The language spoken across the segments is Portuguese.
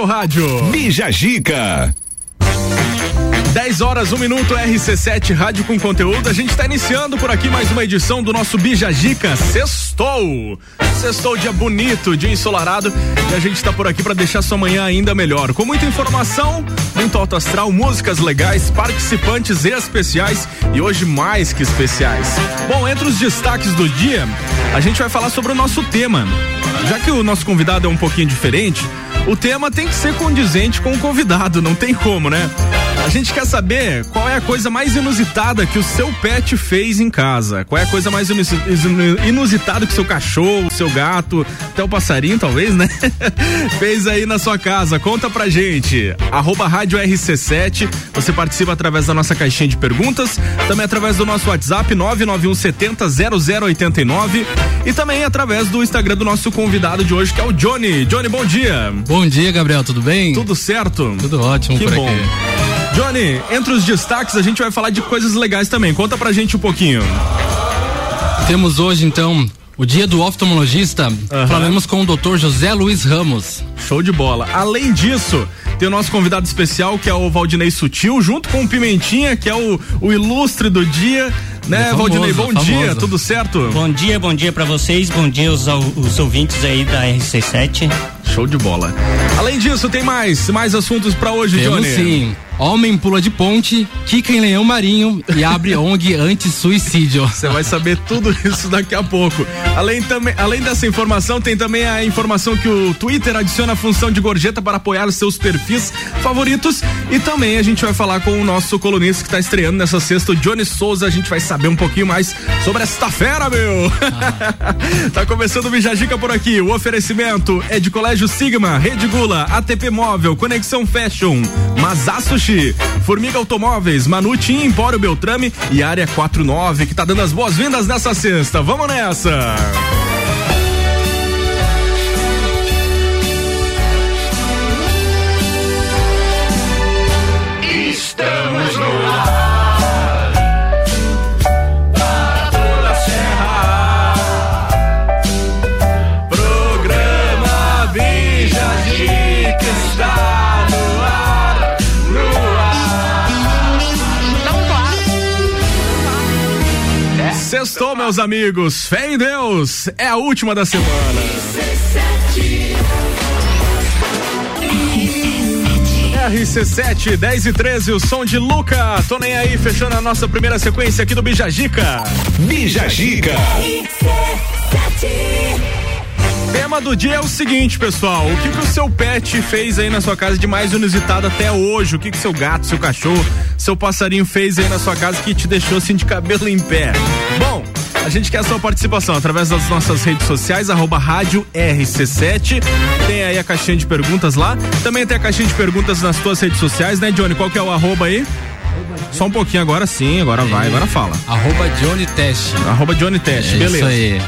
seu rádio. Bija Gica. 10 horas, 1 um minuto, RC7 Rádio com Conteúdo. A gente está iniciando por aqui mais uma edição do nosso Bijagica Sextou. Sextou, dia bonito, dia ensolarado. E a gente está por aqui para deixar sua manhã ainda melhor. Com muita informação, muito alto astral, músicas legais, participantes especiais e hoje mais que especiais. Bom, entre os destaques do dia, a gente vai falar sobre o nosso tema. Já que o nosso convidado é um pouquinho diferente, o tema tem que ser condizente com o convidado, não tem como, né? A gente quer saber qual é a coisa mais inusitada que o seu pet fez em casa. Qual é a coisa mais inusitada que o seu cachorro, seu gato, até o passarinho, talvez, né? fez aí na sua casa. Conta pra gente. Arroba Rádio RC7. Você participa através da nossa caixinha de perguntas, também através do nosso WhatsApp 991 70 0089 e também através do Instagram do nosso convidado de hoje, que é o Johnny. Johnny, bom dia. Bom dia, Gabriel, tudo bem? Tudo certo? Tudo ótimo que por bom. aqui. Johnny, entre os destaques a gente vai falar de coisas legais também. Conta pra gente um pouquinho. Temos hoje então o dia do oftalmologista. Uhum. Falaremos com o Dr. José Luiz Ramos. Show de bola. Além disso, tem o nosso convidado especial, que é o Valdinei Sutil, junto com o Pimentinha, que é o, o ilustre do dia. Né, famoso, Valdinei? Bom famoso. dia, tudo certo? Bom dia, bom dia para vocês, bom dia aos, aos ouvintes aí da RC7. Show de bola. Além disso, tem mais, mais assuntos para hoje, Temos Johnny? sim. Homem pula de ponte, quica em leão marinho e abre ONG anti-suicídio. Você vai saber tudo isso daqui a pouco. Além, também, além dessa informação, tem também a informação que o Twitter adiciona a função de gorjeta para apoiar os seus perfis favoritos. E também a gente vai falar com o nosso colunista que está estreando nessa sexta, o Johnny Souza. A gente vai saber um pouquinho mais sobre esta fera, meu. Ah. tá começando o Bijagica por aqui. O oferecimento é de Colégio Sigma, Rede Gula, ATP Móvel, Conexão Fashion, Masaço Formiga Automóveis, Manute Empório Beltrame e Área 49, que tá dando as boas-vindas nessa sexta. Vamos nessa! Meus amigos. Fé em Deus. É a última da semana. RC7, 10 e 13, o som de Luca. Tô nem aí, fechando a nossa primeira sequência aqui do Bijagica. Bija Gica. Tema do dia é o seguinte, pessoal. O que, que o seu pet fez aí na sua casa de mais inusitado até hoje? O que, que seu gato, seu cachorro, seu passarinho fez aí na sua casa que te deixou assim de cabelo em pé? Bom, a gente quer a sua participação através das nossas redes sociais, arroba rádio RC7. Tem aí a caixinha de perguntas lá. Também tem a caixinha de perguntas nas tuas redes sociais, né, Johnny? Qual que é o arroba aí? Só um pouquinho agora sim, agora vai, agora fala. Arroba Johnny Teste. Arroba Johnny Teste, É beleza. isso aí.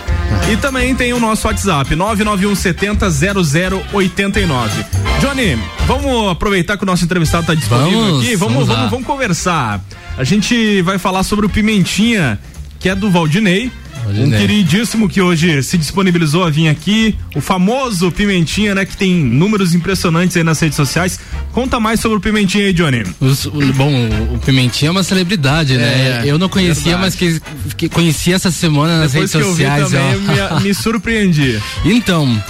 E também tem o nosso WhatsApp, 991 70 0089. Johnny, vamos aproveitar que o nosso entrevistado está disponível Vamos, aqui. Vamos, vamos vamos, vamos conversar. A gente vai falar sobre o Pimentinha, que é do Valdinei. Valdinei. Um queridíssimo que hoje se disponibilizou a vir aqui, o famoso Pimentinha, né? Que tem números impressionantes aí nas redes sociais. Conta mais sobre o Pimentinha aí, Johnny. Os- o- bom, o Pimentinha é uma celebridade, né? É, Eu não conhecia, verdade. mas que, que conheci essa semana nas Depois que redes eu vi sociais. também, eu me, me surpreendi. Então,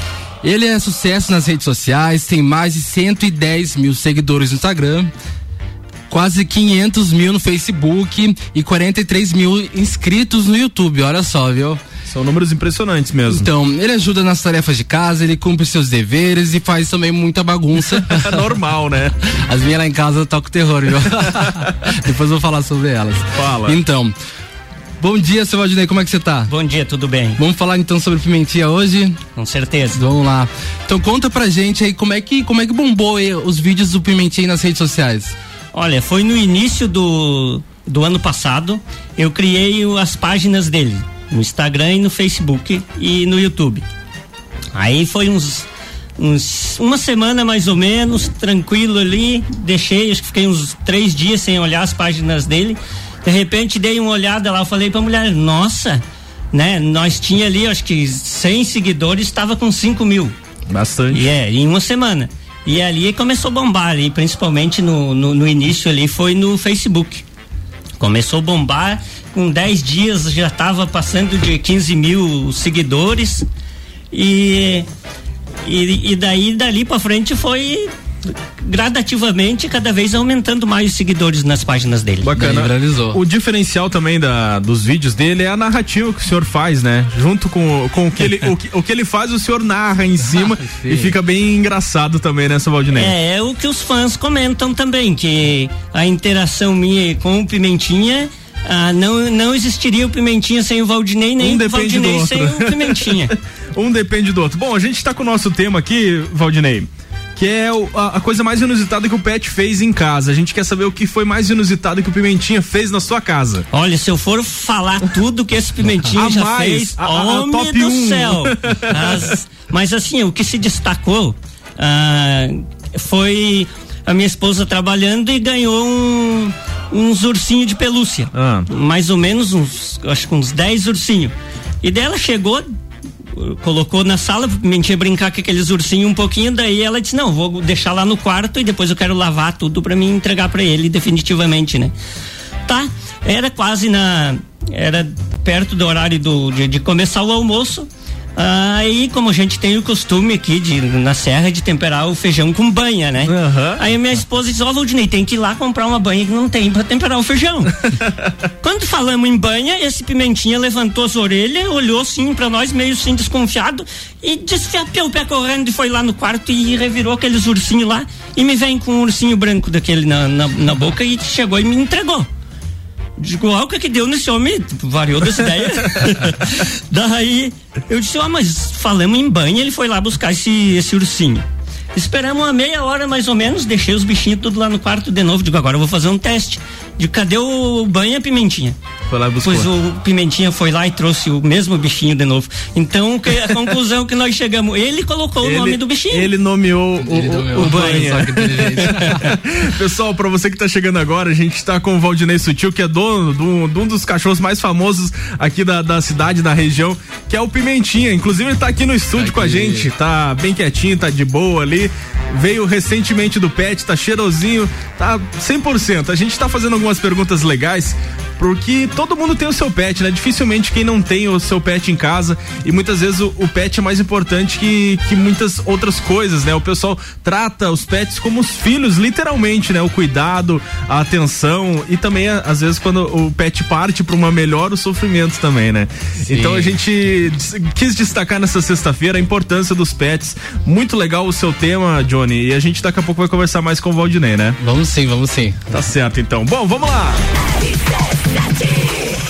ele é sucesso nas redes sociais, tem mais de 110 mil seguidores no Instagram, quase 500 mil no Facebook e 43 mil inscritos no YouTube. Olha só, viu? São números impressionantes mesmo. Então, ele ajuda nas tarefas de casa, ele cumpre seus deveres e faz também muita bagunça. É normal, né? As minhas lá em casa tocam terror, viu? Depois eu vou falar sobre elas. Fala. Então, bom dia, seu Valdinei, como é que você tá? Bom dia, tudo bem? Vamos falar então sobre pimentinha hoje? Com certeza. Vamos lá. Então conta pra gente aí como é que, como é que bombou aí os vídeos do Pimentinha nas redes sociais. Olha, foi no início do, do ano passado, eu criei as páginas dele, no Instagram e no Facebook e no YouTube. Aí foi uns, uns uma semana mais ou menos, tranquilo ali, deixei, acho que fiquei uns três dias sem olhar as páginas dele. De repente dei uma olhada lá, falei pra mulher, nossa, né? Nós tinha ali, acho que 100 seguidores, estava com 5 mil. Bastante. E é, em uma semana. E ali começou a bombar ali, principalmente no, no, no início ali, foi no Facebook. Começou a bombar, com 10 dias já estava passando de 15 mil seguidores. E, e, e daí, dali para frente foi gradativamente cada vez aumentando mais os seguidores nas páginas dele. Bacana. O diferencial também da, dos vídeos dele é a narrativa que o senhor faz, né? Junto com, com o, que ele, o, que, o que ele faz, o senhor narra em cima ah, e fica bem engraçado também nessa né, Valdinei. É, é o que os fãs comentam também, que a interação minha com o Pimentinha ah, não, não existiria o Pimentinha sem o Valdinei, nem um o Valdinei sem o Pimentinha. um depende do outro. Bom, a gente está com o nosso tema aqui, Valdinei que é a, a, coisa mais inusitada que o Pet fez em casa. A gente quer saber o que foi mais inusitado que o Pimentinha fez na sua casa. Olha, se eu for falar tudo que esse Pimentinha já mais, fez, a, a, homem do um. céu. As, mas assim, o que se destacou ah, foi a minha esposa trabalhando e ganhou um, uns ursinhos de pelúcia. Ah. Mais ou menos uns, acho que uns 10 ursinhos. E dela chegou colocou na sala, mentia brincar com aqueles ursinhos um pouquinho, daí ela disse, não, vou deixar lá no quarto e depois eu quero lavar tudo para mim entregar para ele definitivamente, né? Tá, era quase na, era perto do horário do, de, de começar o almoço, Aí, como a gente tem o costume aqui de, na serra de temperar o feijão com banha, né? Uhum. Aí minha esposa disse, ó, oh, Valdinei, tem que ir lá comprar uma banha que não tem pra temperar o feijão. Quando falamos em banha, esse pimentinha levantou as orelhas, olhou assim pra nós, meio assim desconfiado, e desfiapeu o pé correndo e foi lá no quarto e revirou aqueles ursinhos lá e me vem com um ursinho branco daquele na, na, na boca e chegou e me entregou. Digo, ah, o que que deu nesse homem? Variou dessa ideia. Daí eu disse, ó, oh, mas falamos em banho, ele foi lá buscar esse, esse ursinho. Esperamos uma meia hora mais ou menos, deixei os bichinhos tudo lá no quarto de novo. Digo, agora eu vou fazer um teste. De cadê o banho e a pimentinha? Foi lá buscar. Pois o pimentinha foi lá e trouxe o mesmo bichinho de novo. Então, que, a conclusão que nós chegamos, ele colocou ele, o nome do bichinho. Ele nomeou o, ele nomeou o, o banho. Pessoal, para você que tá chegando agora, a gente tá com o Valdinei Sutil, que é dono de um, de um dos cachorros mais famosos aqui da, da cidade, da região, que é o Pimentinha. Inclusive, ele tá aqui no estúdio tá com a gente, tá bem quietinho, tá de boa ali veio recentemente do pet, tá cheirosinho, tá 100%. A gente tá fazendo algumas perguntas legais porque todo mundo tem o seu pet, né? Dificilmente quem não tem o seu pet em casa e muitas vezes o, o, pet é mais importante que, que muitas outras coisas, né? O pessoal trata os pets como os filhos, literalmente, né? O cuidado, a atenção e também às vezes quando o pet parte para uma melhor o sofrimento também, né? Sim. Então a gente quis destacar nessa sexta-feira a importância dos pets. Muito legal o seu tema, Johnny, e a gente daqui a pouco vai conversar mais com o Valdinei, né? Vamos sim, vamos sim. Tá certo então. Bom, vamos lá. That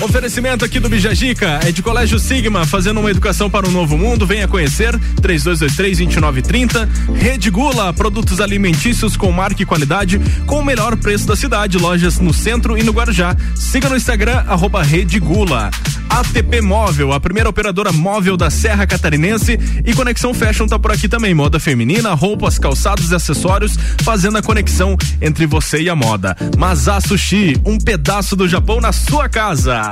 Oferecimento aqui do Bijagica é de Colégio Sigma, fazendo uma educação para um novo mundo. Venha conhecer 3223-2930. Rede Gula, produtos alimentícios com marca e qualidade, com o melhor preço da cidade. Lojas no centro e no Guarujá. Siga no Instagram, arroba Rede Gula. ATP Móvel, a primeira operadora móvel da Serra Catarinense. E Conexão Fashion tá por aqui também. Moda feminina, roupas, calçados e acessórios, fazendo a conexão entre você e a moda. Mazá Sushi, um pedaço do Japão na sua casa.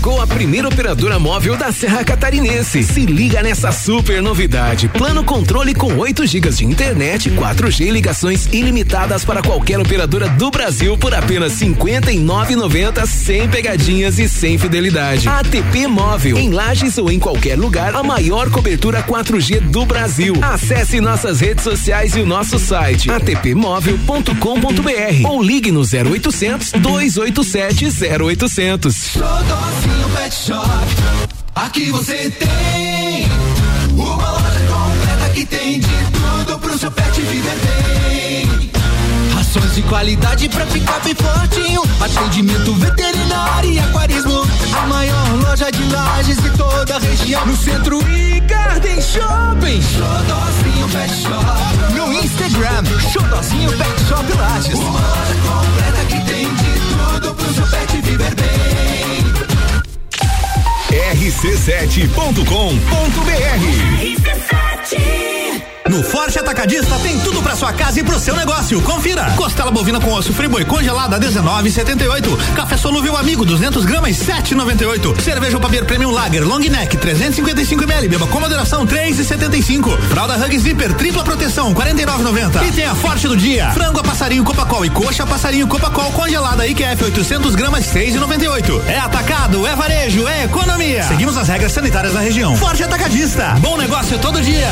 Chegou a primeira operadora móvel da Serra Catarinense. Se liga nessa super novidade. Plano controle com 8 GB de internet, 4G e ligações ilimitadas para qualquer operadora do Brasil por apenas R$ 59,90 sem pegadinhas e sem fidelidade. ATP Móvel. Em Lages ou em qualquer lugar, a maior cobertura 4G do Brasil. Acesse nossas redes sociais e o nosso site atpmóvel.com.br ou ligue no 0800 287 0800. Pet Shop. Aqui você tem uma loja completa que tem de tudo pro seu pet viver bem. Rações de qualidade pra ficar bem fortinho. Atendimento veterinário e aquarismo. A maior loja de lajes de toda a região. No centro e Garden Shopping. Xodózinho Pet Shop. No Instagram, Xodózinho Pet Shop Lages. Uma loja rc7.com.br no Forte Atacadista tem tudo para sua casa e pro seu negócio. Confira. Costela bovina com osso friboi congelada 19,78. Café solúvel amigo 200 gramas 7,98. Cerveja Papier Premium Lager Long Neck 355 ml. Beba com moderação 3,75. Fralda Hug Zipper tripla proteção 49,90. E tem a Forte do dia. Frango a passarinho Copacol e coxa a passarinho Copacol congelada IQF 800 gramas 6,98. É atacado, é varejo, é economia. Seguimos as regras sanitárias da região. Forte Atacadista. Bom negócio todo dia.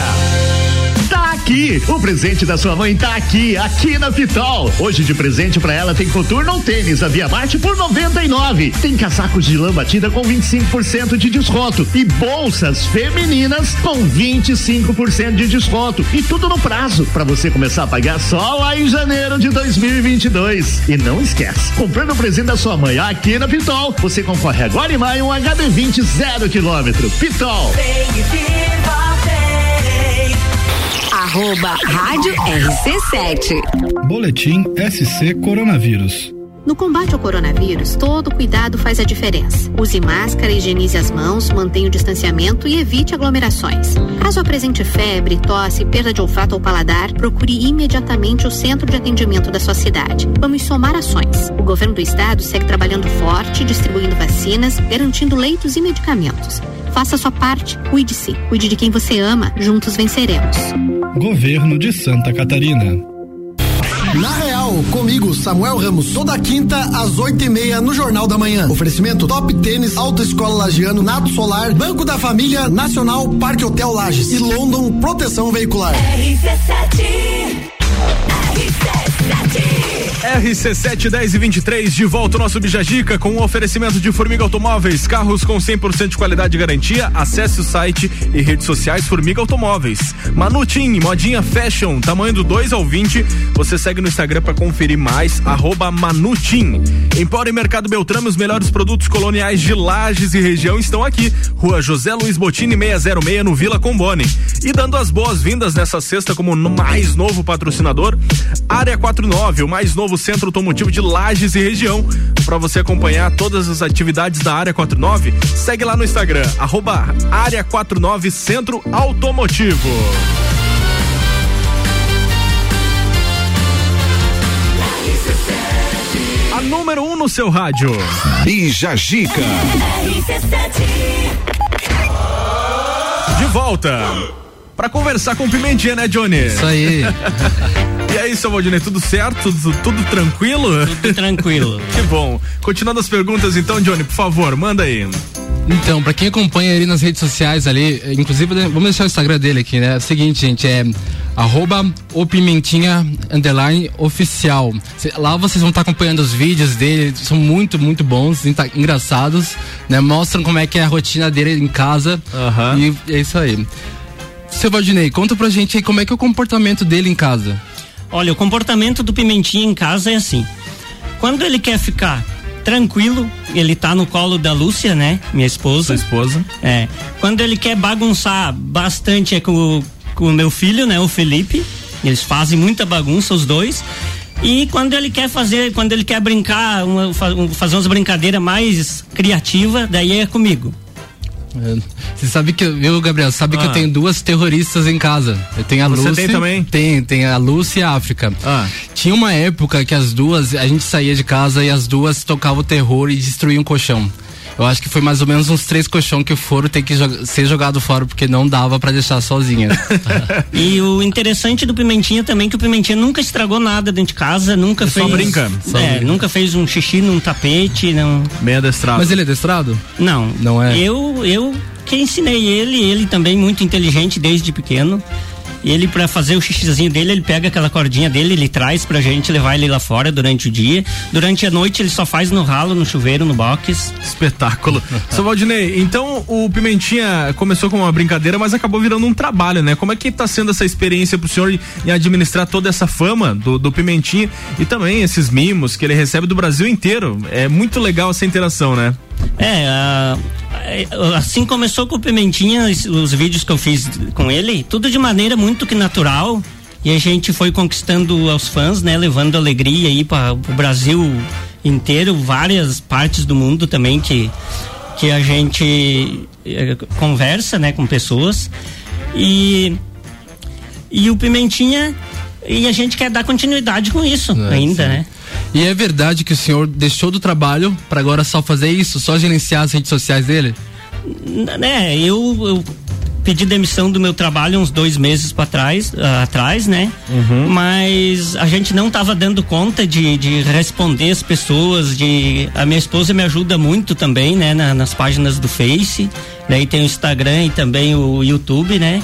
Tá aqui, o presente da sua mãe tá aqui, aqui na Pitol. Hoje de presente para ela tem coturno ou tênis a Via Marte por 99. Tem casacos de lã batida com 25% de desconto e bolsas femininas com 25% de desconto e tudo no prazo para você começar a pagar só lá em janeiro de 2022. E não esquece, comprando o presente da sua mãe aqui na Pitol, você concorre agora em maio um HB20 zero quilômetro. Pitol. Arroba Rádio RC7. Boletim SC Coronavírus. No combate ao coronavírus, todo cuidado faz a diferença. Use máscara, higienize as mãos, mantenha o distanciamento e evite aglomerações. Caso apresente febre, tosse, perda de olfato ou paladar, procure imediatamente o centro de atendimento da sua cidade. Vamos somar ações. O governo do estado segue trabalhando forte, distribuindo vacinas, garantindo leitos e medicamentos. Faça a sua parte, cuide-se, cuide de quem você ama, juntos venceremos. Governo de Santa Catarina. Na Real, comigo, Samuel Ramos, toda quinta às oito e meia no Jornal da Manhã. Oferecimento Top Tênis, Autoescola Lagiano, Nado Solar, Banco da Família, Nacional, Parque Hotel Lages e London Proteção Veicular. RC7 RC7 10 e 23 de volta ao nosso Bijagica com o um oferecimento de Formiga Automóveis, carros com 100% de qualidade e garantia. Acesse o site e redes sociais Formiga Automóveis. Manutim, modinha fashion, tamanho do 2 ao 20. Você segue no Instagram para conferir mais, arroba Manutim. Empório e Mercado Beltrame, os melhores produtos coloniais de Lages e região estão aqui. Rua José Luiz Botini 606 no Vila Combone. E dando as boas-vindas nessa sexta como mais novo patrocinador, Área 49, o mais novo centro automotivo de Lages e região. Para você acompanhar todas as atividades da Área 49, segue lá no Instagram, arroba Área 49 Centro Automotivo. A número 1 um no seu rádio. Bija Gica. De volta. Para conversar com Pimentinha, né, Johnny? Isso aí. E aí, seu Valdinei, tudo certo? Tudo, tudo tranquilo? Tudo tranquilo. que bom. Continuando as perguntas, então, Johnny, por favor, manda aí. Então, pra quem acompanha ele nas redes sociais ali, inclusive, vamos deixar o Instagram dele aqui, né? É o seguinte, gente, é arroba o Pimentinha underline oficial. Lá vocês vão estar tá acompanhando os vídeos dele, são muito, muito bons, engraçados, né? Mostram como é que é a rotina dele em casa. Uhum. E é isso aí. Seu Valdinei, conta pra gente aí como é que é o comportamento dele em casa. Olha, o comportamento do Pimentinha em casa é assim. Quando ele quer ficar tranquilo, ele tá no colo da Lúcia, né? Minha esposa. Sua esposa. É. Quando ele quer bagunçar bastante é com, com o meu filho, né? O Felipe. Eles fazem muita bagunça, os dois. E quando ele quer fazer, quando ele quer brincar, uma, fazer umas brincadeiras mais criativas, daí é comigo. Você sabe que, viu, Gabriel? Sabe ah. que eu tenho duas terroristas em casa. Eu tenho a Você Lucy. tem também? Tem, tem a Lúcia e a África. Ah. Tinha uma época que as duas, a gente saía de casa e as duas tocavam o terror e destruíam o colchão. Eu acho que foi mais ou menos uns três colchão que foram ter que ser jogado fora porque não dava para deixar sozinha. e o interessante do Pimentinha também é que o Pimentinha nunca estragou nada dentro de casa, nunca Ele fez. só brinca. Só é, brinca. nunca fez um xixi num tapete, não. Meio adestrado. Mas ele é adestrado? Não. Não é? Eu, eu que ensinei ele, ele também muito inteligente desde pequeno. Ele, pra fazer o xixizinho dele, ele pega aquela cordinha dele, ele traz pra gente levar ele lá fora durante o dia. Durante a noite, ele só faz no ralo, no chuveiro, no box. Espetáculo. Seu Valdinei, então o Pimentinha começou com uma brincadeira, mas acabou virando um trabalho, né? Como é que tá sendo essa experiência pro senhor em administrar toda essa fama do, do Pimentinha e também esses mimos que ele recebe do Brasil inteiro? É muito legal essa interação, né? É, é, assim começou com o Pimentinha, os, os vídeos que eu fiz com ele, tudo de maneira muito que natural. E a gente foi conquistando aos fãs, né? Levando alegria aí para o Brasil inteiro, várias partes do mundo também que, que a gente eh, conversa, né? Com pessoas. E, e o Pimentinha, e a gente quer dar continuidade com isso É, ainda, sim. né? E é verdade que o senhor deixou do trabalho para agora só fazer isso, só gerenciar as redes sociais dele? né, eu, eu pedi demissão do meu trabalho uns dois meses para trás, ah, atrás, né? Mas a gente não estava dando conta de, de responder as pessoas, de a minha esposa me ajuda muito também, né? na- nas páginas do Face, daí tem o Instagram e também o YouTube, né?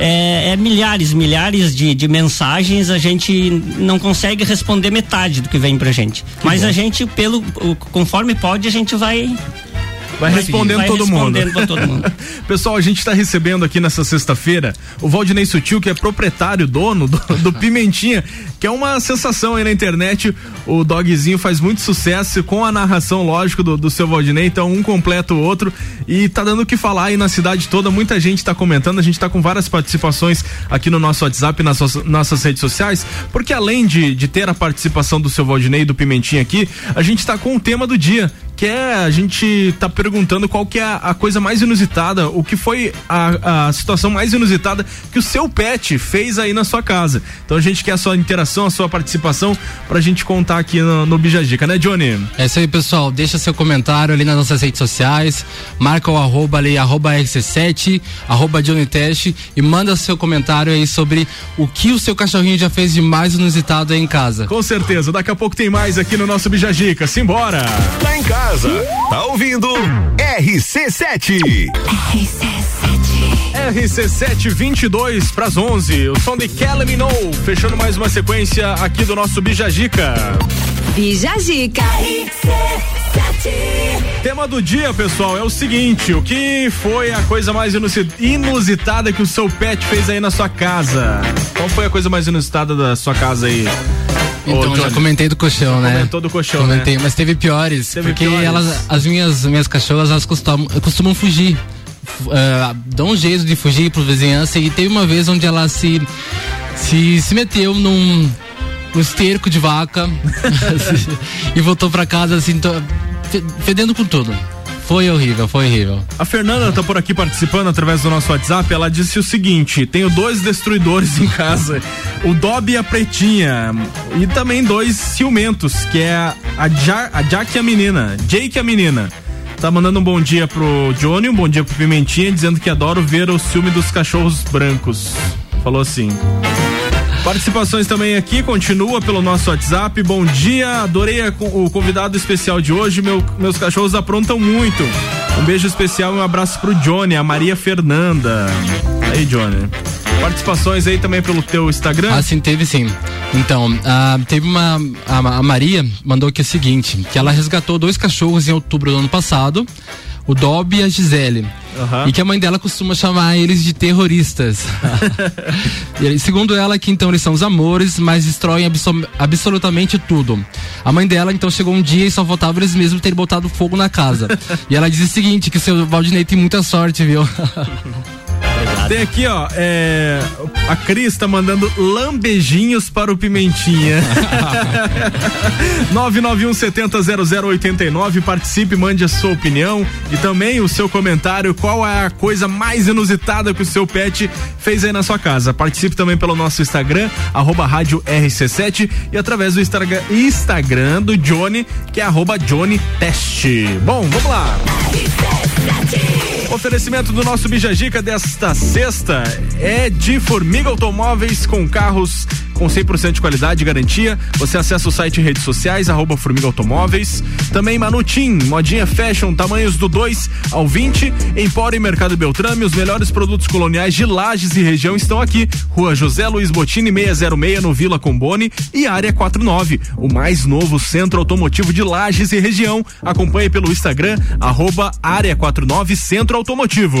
É, é milhares, milhares de, de mensagens, a gente não consegue responder metade do que vem pra gente. Mas a gente, pelo conforme pode, a gente vai Vai respondendo vai todo respondendo mundo. todo mundo. Pessoal, a gente está recebendo aqui nessa sexta-feira o Valdinei Sutil, que é proprietário, dono do, do Pimentinha, que é uma sensação aí na internet. O dogzinho faz muito sucesso com a narração, lógico, do, do seu Valdinei, então um completa o outro e tá dando o que falar aí na cidade toda. Muita gente tá comentando, a gente tá com várias participações aqui no nosso WhatsApp, nas nossas redes sociais, porque além de, de ter a participação do seu Valdinei e do Pimentinha aqui, a gente tá com o tema do dia que é a gente tá perguntando qual que é a, a coisa mais inusitada, o que foi a, a situação mais inusitada que o seu pet fez aí na sua casa. Então a gente quer a sua interação, a sua participação pra gente contar aqui no, no Bijagica, né, Johnny? É isso aí, pessoal. Deixa seu comentário ali nas nossas redes sociais. Marca o arroba ali, arroba RC7, arroba Johnny Teste e manda seu comentário aí sobre o que o seu cachorrinho já fez de mais inusitado aí em casa. Com certeza, daqui a pouco tem mais aqui no nosso Bijagica. Simbora! Tá em casa, tá ouvindo RC7. RC722 pras 11, o som de Kelly Minou, fechando mais uma sequência aqui do nosso Bijagica. Bijagica. Tema do dia, pessoal, é o seguinte: o que foi a coisa mais inusi- inusitada que o seu pet fez aí na sua casa? Qual foi a coisa mais inusitada da sua casa aí? Ô, Então, já Johnny? comentei do colchão, né? Comentou do colchão, Comentei, né? mas teve piores. Teve porque piores. elas, as minhas, minhas cachorras, elas costumam, costumam fugir. Ah, dão um jeito de fugir pro vizinhança e teve uma vez onde ela se, se, se meteu num, num esterco de vaca e voltou pra casa assim, fedendo com tudo. Foi horrível, foi horrível. A Fernanda tá por aqui participando através do nosso WhatsApp. Ela disse o seguinte: tenho dois destruidores em casa, o Dobby e a Pretinha, e também dois ciumentos, que é a, ja, a Jack e a menina, Jake e a menina. Tá mandando um bom dia pro Johnny, um bom dia pro Pimentinha, dizendo que adoro ver o ciúme dos cachorros brancos. Falou assim. Participações também aqui, continua pelo nosso WhatsApp. Bom dia, adorei o convidado especial de hoje. Meu- meus cachorros aprontam muito. Um beijo especial e um abraço pro Johnny, a Maria Fernanda. Aí, Johnny. Participações aí também pelo teu Instagram. Ah, sim, teve sim. Então, teve uma. A, a Maria mandou aqui o seguinte: que ela resgatou dois cachorros em outubro do ano passado, o Dobby e a Gisele. Aham. E que a mãe dela costuma chamar eles de terroristas. E segundo ela, que então eles são os amores, mas destroem abso- absolutamente tudo. A mãe dela então chegou um dia e só faltava eles mesmos terem botado fogo na casa. e ela diz o seguinte: que o seu Valdinei tem muita sorte, viu? Tem aqui, ó, é, a Cris tá mandando lambejinhos para o Pimentinha. 991 70 0089, participe, mande a sua opinião e também o seu comentário. Qual é a coisa mais inusitada que o seu pet fez aí na sua casa? Participe também pelo nosso Instagram, arroba rádio RC7 e através do Instagram, do Johnny, que é arroba Johnny Teste. Bom, vamos lá. Oferecimento do nosso Bijagica desta sexta é de Formiga Automóveis com carros com 100% de qualidade e garantia. Você acessa o site e redes sociais, arroba Formiga Automóveis. Também Manutim, modinha fashion, tamanhos do 2 ao 20. Empório e Mercado Beltrame, os melhores produtos coloniais de Lages e região estão aqui. Rua José Luiz Botini 606 no Vila Combone e Área 49, o mais novo centro automotivo de Lages e região. Acompanhe pelo Instagram, arroba Área 49 Centro Automotivo.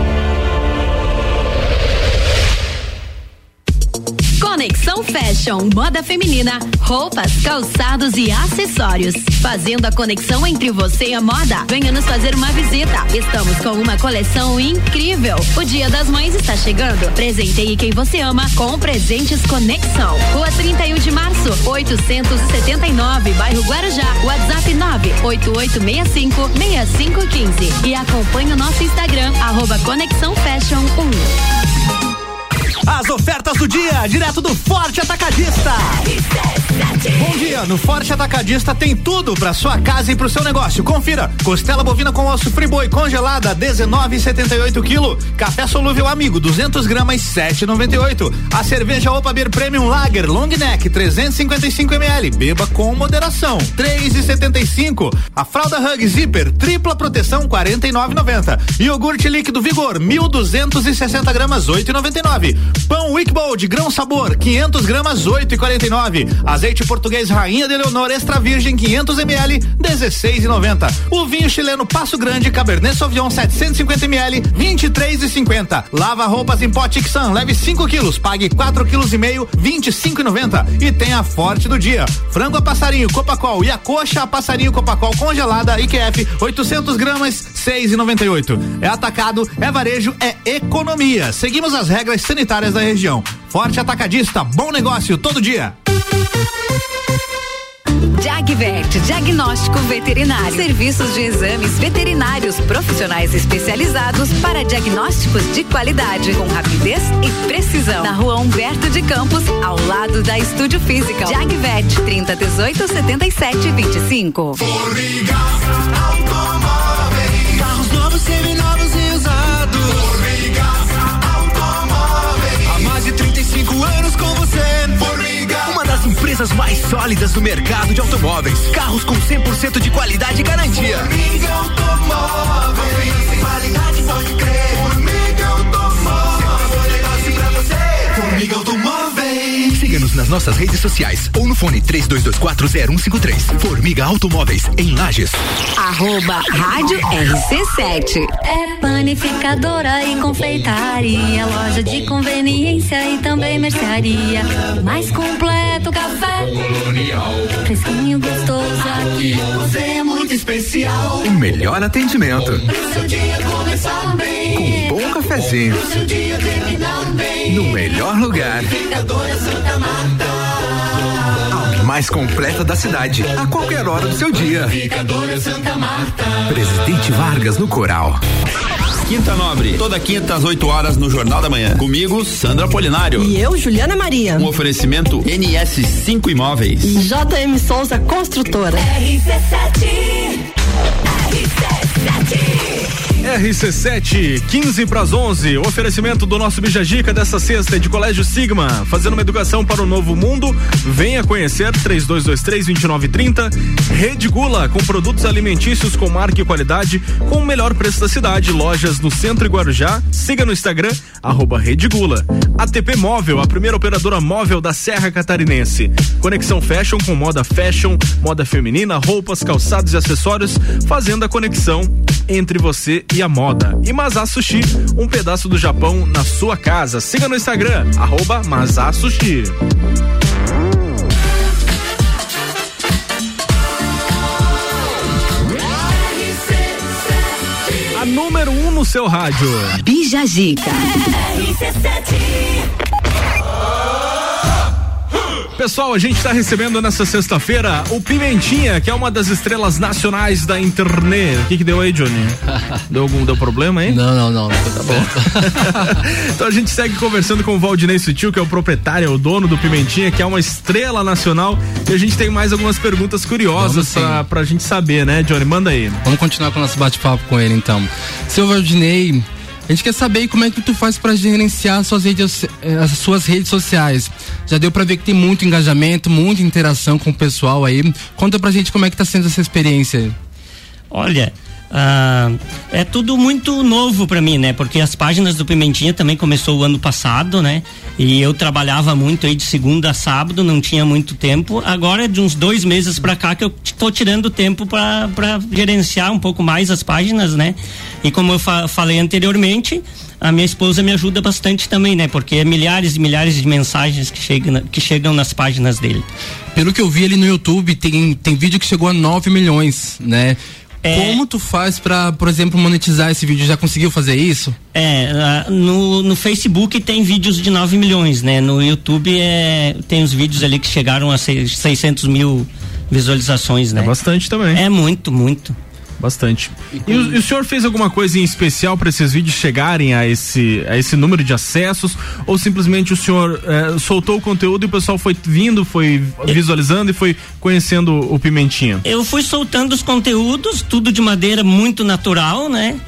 Conexão Fashion, moda feminina, roupas, calçados e acessórios. Fazendo a conexão entre você e a moda. Venha nos fazer uma visita. Estamos com uma coleção incrível. O Dia das Mães está chegando. Presenteie quem você ama com presentes Conexão. Rua 31 de março, 879, bairro Guarujá. WhatsApp 98865 6515. E acompanhe o nosso Instagram, arroba Conexão Fashion 1. As ofertas do dia, direto do Forte Atacadista. Bom dia, no Forte Atacadista tem tudo para sua casa e pro seu negócio. Confira: costela bovina com osso friboi congelada 19,78 kg, café solúvel amigo 200 gramas 7,98. A cerveja Opa Beer Premium Lager Long Neck 355 ml, beba com moderação 3,75. A fralda Hug Zipper tripla proteção 49,90. Iogurte líquido Vigor 1.260 gramas 8,99. Pão Wickbowl de grão sabor, 500 gramas, 8,49. Azeite português Rainha de Leonor extra virgem, 500 ml, 16,90. O vinho chileno Passo Grande Cabernet Sauvignon 750 ml, 23,50. Lava roupas em pote Xan, leve 5 quilos, pague 4 quilos e meio, 25,90. E tem a forte do dia: frango a passarinho Copacol e a coxa a passarinho Copacol congelada IQF 800 gramas, 6,98. É atacado, é varejo, é economia. Seguimos as regras sanitárias da região. Forte Atacadista, bom negócio todo dia. Jagvet, diagnóstico veterinário. Serviços de exames veterinários profissionais especializados para diagnósticos de qualidade, com rapidez e precisão. Na rua Humberto de Campos, ao lado da Estúdio Física. Jagvet, 30 18 77 25. Formiga Automóveis. Carros novos, seminovos empresas mais sólidas do mercado de automóveis. Carros com 100% de qualidade e garantia. Formiga Automóveis. Nas nossas redes sociais ou no fone 32240153. Formiga Automóveis em Lages. Arroba Rádio RC7. É panificadora e confeitaria, loja de conveniência e também mercearia. Mais completo café. Fresquinho gostoso aqui. Você é muito especial. O melhor atendimento. Pro seu dia começar bem. Com um bom cafezinho. Pro seu dia terminar bem. No melhor lugar. Panificadora Santa mais completa da cidade. A qualquer hora do seu dia. Panificadora Santa Marta. Presidente Vargas no Coral. Quinta Nobre, toda quinta às 8 horas no Jornal da Manhã. Comigo, Sandra Polinário. E eu, Juliana Maria. Um oferecimento NS5 Imóveis. JM Souza Construtora. RC7. RC7. RC7, 15 para as 11. Oferecimento do nosso Bijagica dessa sexta de Colégio Sigma, fazendo uma educação para o novo mundo. Venha conhecer 3223-2930. Rede Gula, com produtos alimentícios com marca e qualidade, com o melhor preço da cidade. Lojas no centro e Guarujá. Siga no Instagram, arroba Rede Gula. ATP Móvel, a primeira operadora móvel da Serra Catarinense. Conexão Fashion com moda fashion, moda feminina, roupas, calçados e acessórios, fazendo a conexão entre você e a moda. E Mazá Sushi, um pedaço do Japão na sua casa. Siga no Instagram, arroba Sushi. A número 1 um no seu rádio. Bija Zica. Pessoal, a gente está recebendo nessa sexta-feira o Pimentinha, que é uma das estrelas nacionais da internet. O que, que deu aí, Johnny? Deu algum deu problema aí? Não, não, não. Tá bom. então a gente segue conversando com o Valdinei Sutil, que é o proprietário, o dono do Pimentinha, que é uma estrela nacional. E a gente tem mais algumas perguntas curiosas pra, pra gente saber, né, Johnny? Manda aí. Vamos continuar com o nosso bate-papo com ele, então. Seu Valdinei, a gente quer saber como é que tu faz para gerenciar suas redes, eh, as suas redes sociais. Já deu para ver que tem muito engajamento, muita interação com o pessoal aí. Conta pra gente como é que tá sendo essa experiência. Olha, ah, é tudo muito novo para mim, né? Porque as páginas do Pimentinha também começou o ano passado, né? E eu trabalhava muito aí de segunda a sábado, não tinha muito tempo. Agora, de uns dois meses para cá, que eu tô tirando tempo para gerenciar um pouco mais as páginas, né? E como eu fa falei anteriormente, a minha esposa me ajuda bastante também, né? Porque é milhares e milhares de mensagens que chegam, que chegam nas páginas dele. Pelo que eu vi ali no YouTube, tem, tem vídeo que chegou a 9 milhões, né? É. Como tu faz pra, por exemplo, monetizar esse vídeo? Já conseguiu fazer isso? É, no, no Facebook tem vídeos de 9 milhões, né? No YouTube é, tem os vídeos ali que chegaram a seis- 600 mil visualizações, né? É bastante também. É muito, muito. Bastante. E, o, e o senhor fez alguma coisa em especial para esses vídeos chegarem a esse, a esse número de acessos? Ou simplesmente o senhor eh, soltou o conteúdo e o pessoal foi vindo, foi visualizando e foi conhecendo o Pimentinha? Eu fui soltando os conteúdos, tudo de maneira muito natural, né?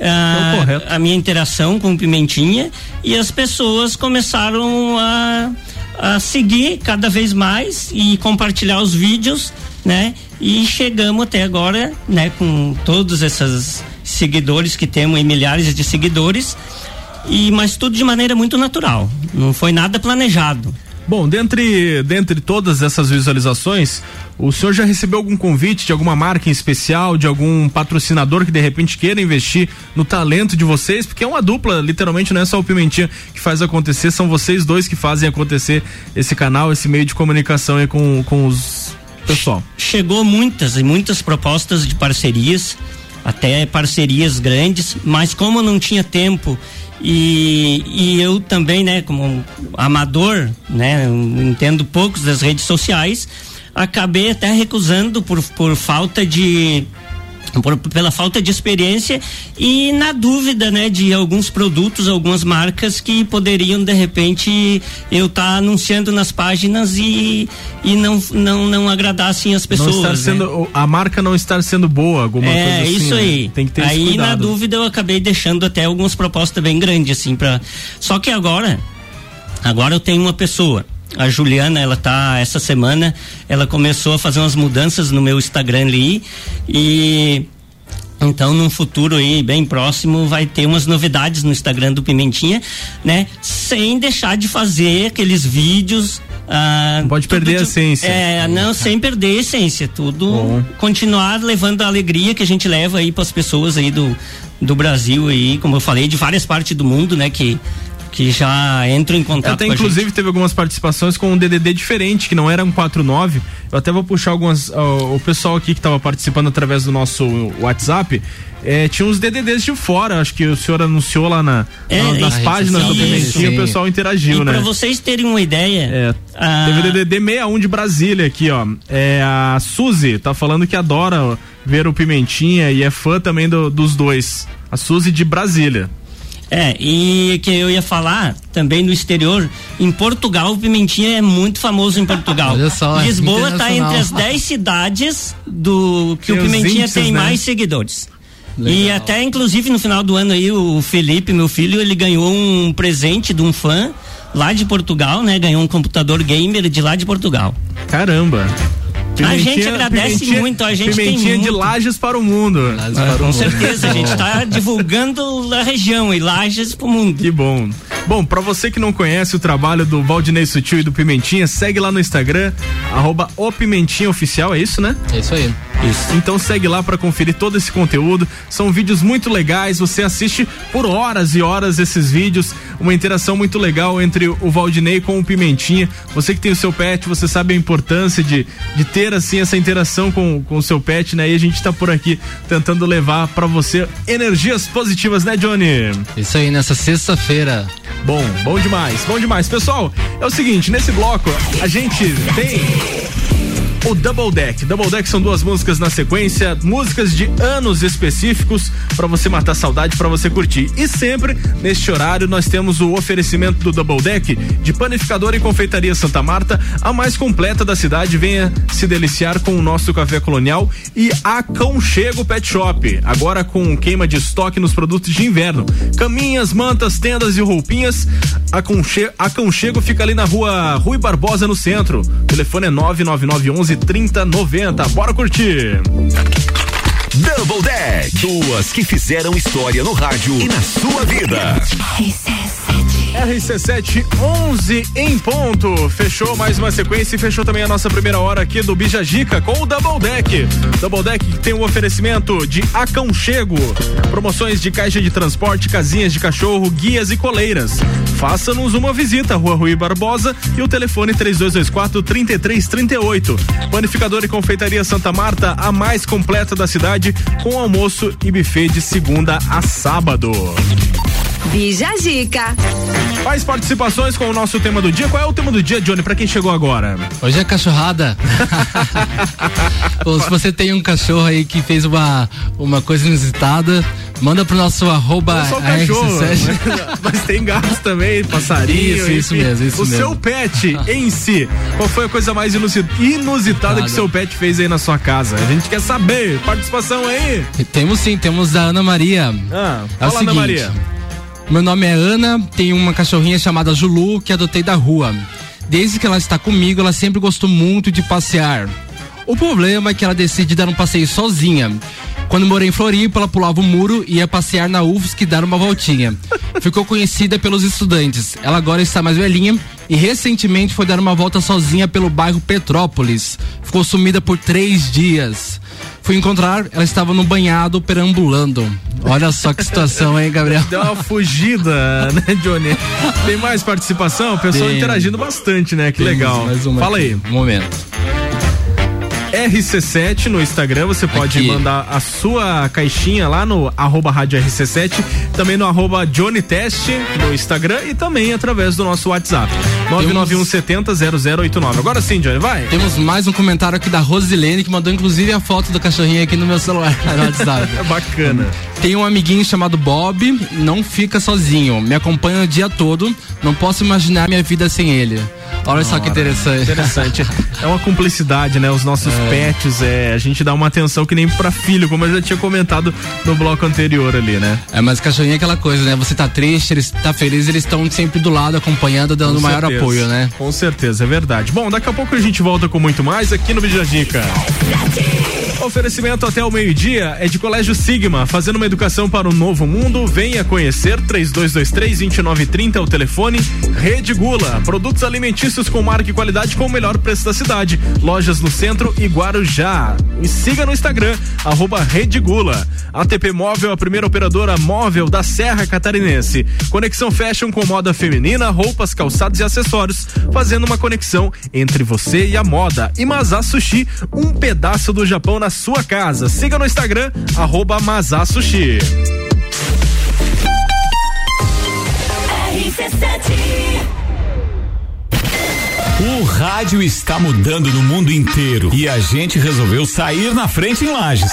Ah, correto. a minha interação com o Pimentinha e as pessoas começaram a, a seguir cada vez mais e compartilhar os vídeos, né? E chegamos até agora, né? Com todos esses seguidores que temos e milhares de seguidores e mas tudo de maneira muito natural, não foi nada planejado. Bom, dentre, dentre todas essas visualizações, o senhor já recebeu algum convite de alguma marca em especial, de algum patrocinador que de repente queira investir no talento de vocês? Porque é uma dupla, literalmente não é só o Pimentinha que faz acontecer, são vocês dois que fazem acontecer esse canal, esse meio de comunicação com, com os pessoal. chegou muitas e muitas propostas de parcerias, até parcerias grandes, mas como eu não tinha tempo e, e eu também, né, como amador, né, entendo poucos das redes sociais, acabei até recusando por, por falta de por- pela falta de experiência e na dúvida, né, de alguns produtos, algumas marcas que poderiam de repente eu estar anunciando nas páginas e, e não, não não agradassem as pessoas. não estar né? sendo, a marca não estar sendo boa, alguma é, coisa assim. isso né? aí. Tem que ter aí na dúvida eu acabei deixando até algumas propostas bem grandes assim para. Só que agora, agora eu tenho uma pessoa. A Juliana, ela tá essa semana, ela começou a fazer umas mudanças no meu Instagram ali e então, num futuro aí bem próximo, vai ter umas novidades no Instagram do Pimentinha, né? Sem deixar de fazer aqueles vídeos. ah, Pode perder a essência. É, não, sem perder a essência. Tudo continuar levando a alegria que a gente leva aí para as pessoas aí do, do Brasil aí, como eu falei, de várias partes do mundo, né? Que, que já entram em contato Até com a gente. inclusive teve algumas participações com um DDD diferente, que não era um 49. Eu até vou puxar algumas. ó, o pessoal aqui que estava participando através do nosso WhatsApp. eh, tinha uns DDDs de fora, acho que o senhor anunciou lá na, É, na- nas isso, páginas do. Pimentinha, o pessoal interagiu, e né? Para vocês terem uma ideia, É, ah, Teve o DDD 61 de Brasília aqui, ó. É a Suzy, tá falando que adora ver o Pimentinha e é fã também do- dos dois. A Suzy de Brasília. É, e que eu ia falar também no exterior, em Portugal o Pimentinha é muito famoso em Portugal. Olha só, é Lisboa está entre as 10 cidades do que Tem o Pimentinha índices, tem né? mais seguidores. E até, inclusive, no final do ano aí, o Felipe, meu filho, ele ganhou um presente de um fã lá de Portugal, né? Ganhou um computador gamer de lá de Portugal. Caramba. A gente agradece muito, a gente tem pimentinha de muito. Lages para o mundo. Ah, com certeza, a gente tá divulgando a região e Lages pro mundo. Que bom. Bom, pra você que não conhece o trabalho do Valdinei Sutil e do Pimentinha, segue lá no Instagram, arroba o Pimentinha Oficial, é isso, né? É isso aí. Isso. Então segue lá pra conferir todo esse conteúdo. São vídeos muito legais. Você assiste por horas e horas esses vídeos. Uma interação muito legal entre o Valdinei com o Pimentinha. Você que tem o seu pet, você sabe a importância de, de ter assim essa interação com, com o seu pet, né? E a gente tá por aqui tentando levar pra você energias positivas, né, Johnny? Isso aí, nessa sexta-feira. Bom, bom demais, bom demais. Pessoal, é o seguinte, nesse bloco a gente tem o Double Deck. Double Deck são duas músicas na sequência, músicas de anos específicos pra você matar saudade, pra você curtir. E sempre neste horário nós temos o oferecimento do Double Deck de panificador e confeitaria Santa Marta, a mais completa da cidade. Venha se deliciar com o nosso café colonial e Aconchego Pet Shop, agora com queima de estoque nos produtos de inverno. Caminhas, mantas, tendas e roupinhas. Aconche Aconchego fica ali na rua Rui Barbosa, no centro. O telefone é 99911 3090. Bora curtir! Double Deck. Duas que fizeram história no rádio e na sua vida. RC7 11 em ponto. Fechou mais uma sequência e fechou também a nossa primeira hora aqui do Bijagica com o Double Deck. Double Deck tem o oferecimento de aconchego, promoções de caixa de transporte, casinhas de cachorro, guias e coleiras. Faça-nos uma visita, Rua Rui Barbosa e o telefone 3224 3338. Panificador e confeitaria Santa Marta, a mais completa da cidade, com almoço e buffet de segunda a sábado. Bija Zica. Mais participações com o nosso tema do dia. Qual é o tema do dia, Johnny, pra quem chegou agora? Hoje é cachorrada. Bom, se você tem um cachorro aí que fez uma, uma coisa inusitada, manda pro nosso arroba só o cachorro, RC7. mas, mas tem gatos também, passarinho. Isso, isso mesmo, isso o mesmo. seu pet em si, qual foi a coisa mais inusi- inusitada Nada. que seu pet fez aí na sua casa? A gente quer saber. Participação aí. Temos sim, temos da Ana Maria. Ah, É o fala, Ana seguinte, Maria. Meu nome é Ana, tenho uma cachorrinha chamada Julu que adotei da rua. Desde que ela está comigo, ela sempre gostou muito de passear. O problema é que ela decide dar um passeio sozinha. Quando morei em Floripa, ela pulava o muro e ia passear na UFSC e dar uma voltinha. Ficou conhecida pelos estudantes. Ela agora está mais velhinha e recentemente foi dar uma volta sozinha pelo bairro Petrópolis. Ficou sumida por três dias. Fui encontrar, ela estava no banhado perambulando. Olha só que situação, hein, Gabriel? Deu uma fugida, né, Johnny? Tem mais participação? O pessoal Tem. interagindo bastante, né? Que Temos legal. mais uma Fala aqui. aí. Um momento. RC7 no Instagram, você pode Aqui. mandar a sua caixinha lá no arroba rádio RC7, também no arroba Johnny Test no Instagram e também através do nosso WhatsApp. 991700089. Agora sim, Johnny, vai. Temos mais um comentário aqui da Rosilene que mandou inclusive a foto do cachorrinho aqui no meu celular no WhatsApp. Bacana. Tem um amiguinho chamado Bob, não fica sozinho, me acompanha o dia todo, não posso imaginar minha vida sem ele. Olha só que interessante. Interessante. É uma cumplicidade, né? Os nossos pets, é, a gente dá uma atenção que nem pra filho, como eu já tinha comentado no bloco anterior ali, né? É, mas cachorrinho é aquela coisa, né? Você tá triste, eles tá feliz, eles estão sempre do lado, acompanhando, dando Com maior certeza. apoio, né? Com certeza, é verdade. Bom, daqui a pouco a gente volta com muito mais aqui no Bijagica. Oferecimento até o meio-dia é de Colégio Sigma, fazendo uma educação para o novo mundo. Venha conhecer 3223-2930, o telefone. Rede Gula, produtos alimentícios com marca e qualidade com o melhor preço da cidade. Lojas no centro e Guarujá. E siga no Instagram, arroba Rede Gula. ATP Móvel, a primeira operadora móvel da Serra Catarinense. Conexão Fashion com moda feminina, roupas, calçados e acessórios, fazendo uma conexão entre você e a moda. E Mazá Sushi, um pedaço do Japão na sua casa. Siga no Instagram, arroba Mazá Sushi. O rádio está mudando no mundo inteiro e a gente resolveu sair na frente em Lages.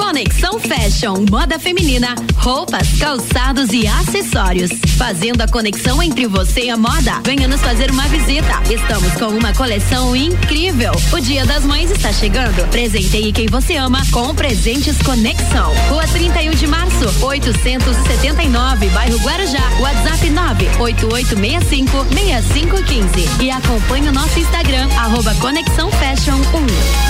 Conexão Fashion, moda feminina, roupas, calçados e acessórios. Fazendo a conexão entre você e a moda. Venha nos fazer uma visita. Estamos com uma coleção incrível. O Dia das Mães está chegando. Presenteie quem você ama com presentes Conexão. Rua 31 de março, 879, bairro Guarujá. WhatsApp 98865 6515. E acompanhe o nosso Instagram, arroba Conexão Fashion 1.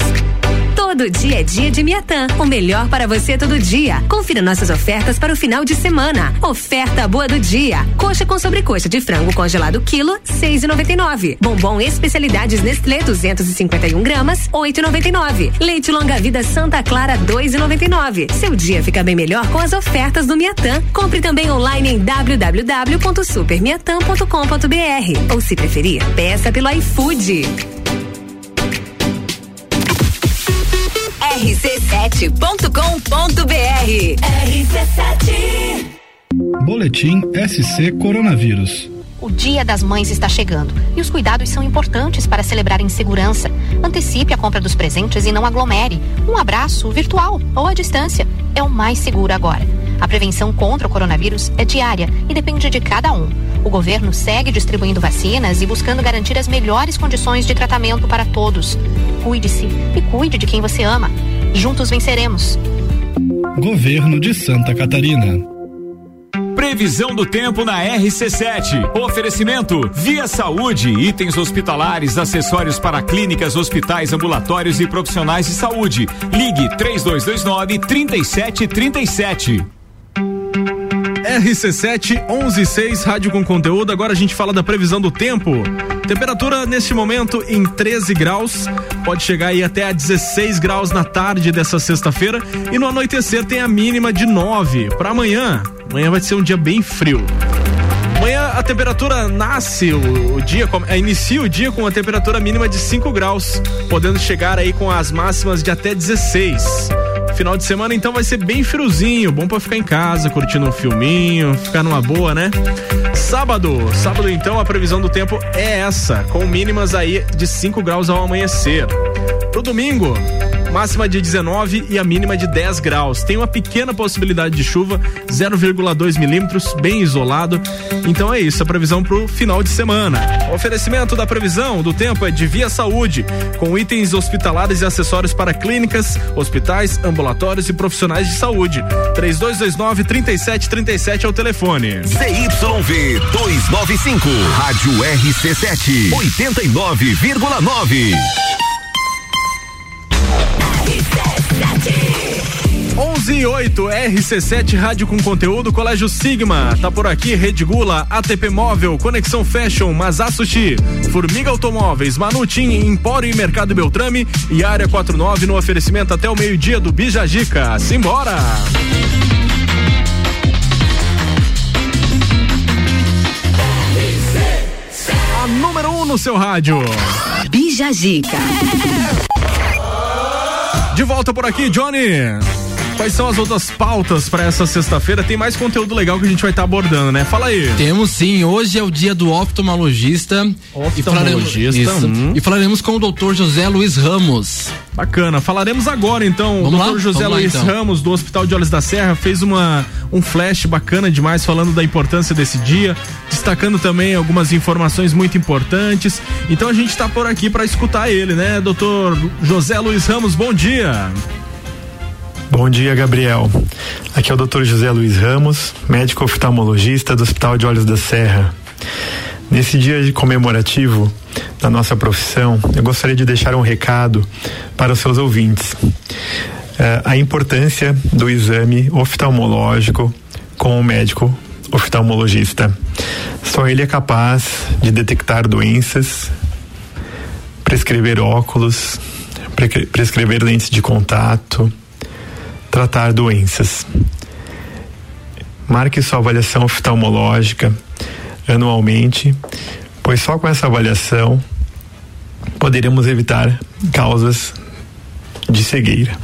Todo dia é dia de Miatã. O melhor para você todo dia. Confira nossas ofertas para o final de semana. Oferta boa do dia. Coxa com sobrecoxa de frango congelado quilo, 6,99. Bombom especialidades Nestlé 251 gramas, 8,99. Leite longa vida Santa Clara, 2,99. Seu dia fica bem melhor com as ofertas do Miatã. Compre também online em www.supermiatã.com.br. Ou se preferir, peça pelo iFood. rc7.com.br RC7 Boletim SC Coronavírus. O Dia das Mães está chegando e os cuidados são importantes para celebrar em segurança. Antecipe a compra dos presentes e não aglomere. Um abraço virtual ou à distância é o mais seguro agora. A prevenção contra o coronavírus é diária e depende de cada um. O governo segue distribuindo vacinas e buscando garantir as melhores condições de tratamento para todos. Cuide-se e cuide de quem você ama. Juntos venceremos. Governo de Santa Catarina. Previsão do tempo na RC7. Oferecimento Via Saúde, itens hospitalares, acessórios para clínicas, hospitais, ambulatórios e profissionais de saúde. Ligue 3229 3737. RC7 116 Rádio com conteúdo. Agora a gente fala da previsão do tempo. Temperatura neste momento em 13 graus, pode chegar aí até a 16 graus na tarde dessa sexta-feira e no anoitecer tem a mínima de 9. Para amanhã, amanhã vai ser um dia bem frio. Amanhã a temperatura nasce o, o dia, eh, inicia o dia com a temperatura mínima de 5 graus, podendo chegar aí com as máximas de até 16. Final de semana então vai ser bem friozinho, bom pra ficar em casa, curtindo um filminho, ficar numa boa, né? Sábado, sábado então a previsão do tempo é essa, com mínimas aí de 5 graus ao amanhecer. Pro domingo, máxima de 19 e a mínima de 10 graus. Tem uma pequena possibilidade de chuva, 0,2 milímetros, bem isolado. Então é isso, a previsão pro final de semana. O oferecimento da previsão do tempo é de Via Saúde, com itens hospitalares e acessórios para clínicas, hospitais, ambulatórios e profissionais de saúde. 3229 3737 é o telefone. ZYV 295, Rádio RC7, 89,9. 11 e 8, RC7 Rádio com conteúdo, Colégio Sigma, tá por aqui, Rede Gula, ATP Móvel, Conexão Fashion, Mazá Sushi, Formiga Automóveis, Manutim, Empório e Mercado Beltrame e Área 49 no oferecimento até o meio-dia do Bijagica. Simbora! A número 1 um no seu rádio. Bijagica. De volta por aqui, Johnny. Quais são as outras pautas para essa sexta-feira? Tem mais conteúdo legal que a gente vai estar tá abordando, né? Fala aí. Temos sim. Hoje é o dia do oftalmologista. Oftalmologista. E falaremos, hum. e falaremos com o doutor José Luiz Ramos. Bacana. Falaremos agora então. Vamos o doutor José Vamos Luiz lá, então. Ramos, do Hospital de Olhos da Serra, fez uma, um flash bacana demais falando da importância desse dia, destacando também algumas informações muito importantes. Então a gente está por aqui para escutar ele, né? Doutor José Luiz Ramos, bom dia. Bom dia, Gabriel. Aqui é o Dr. José Luiz Ramos, médico oftalmologista do Hospital de Olhos da Serra. Nesse dia comemorativo da nossa profissão, eu gostaria de deixar um recado para os seus ouvintes. Eh, a importância do exame oftalmológico com o médico oftalmologista. Só ele é capaz de detectar doenças, prescrever óculos, pre prescrever lentes de contato, tratar doenças. Marque sua avaliação oftalmológica anualmente, pois só com essa avaliação poderemos evitar causas de cegueira.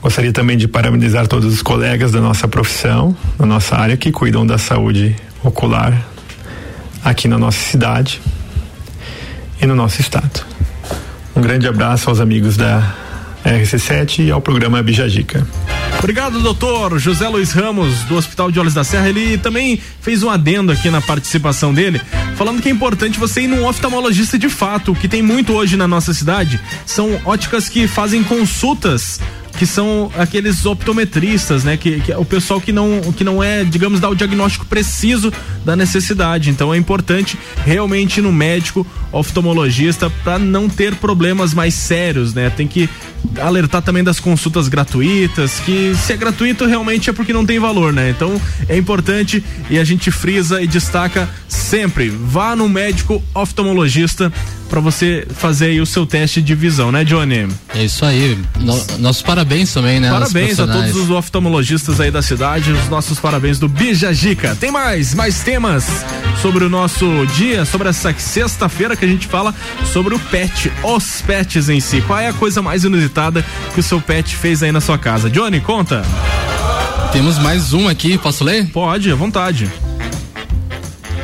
Gostaria também de parabenizar todos os colegas da nossa profissão, da nossa área, que cuidam da saúde ocular aqui na nossa cidade e no nosso estado. Um grande abraço aos amigos da RC7 e ao programa Bijagica. Obrigado, doutor José Luiz Ramos, do Hospital de Olhos da Serra. Ele também fez um adendo aqui na participação dele, falando que é importante você ir num oftalmologista de fato. Que tem muito hoje na nossa cidade são óticas que fazem consultas que são aqueles optometristas, né? Que, que é o pessoal que não, que não é, digamos, dar o diagnóstico preciso da necessidade. Então é importante realmente ir no médico oftalmologista para não ter problemas mais sérios, né? Tem que alertar também das consultas gratuitas, que se é gratuito realmente é porque não tem valor, né? Então é importante e a gente frisa e destaca sempre, vá no médico oftalmologista para você fazer aí o seu teste de visão, né, Johnny? É isso aí. No, nossos parabéns também, né? Parabéns a todos os oftalmologistas aí da cidade, os nossos parabéns do Bijagica. Tem mais, mais temas sobre o nosso dia, sobre essa sexta-feira que a gente fala sobre o pet, os pets em si. Qual é a coisa mais inusitada que o seu pet fez aí na sua casa? Johnny, conta. Temos mais um aqui, posso ler? Pode, à vontade.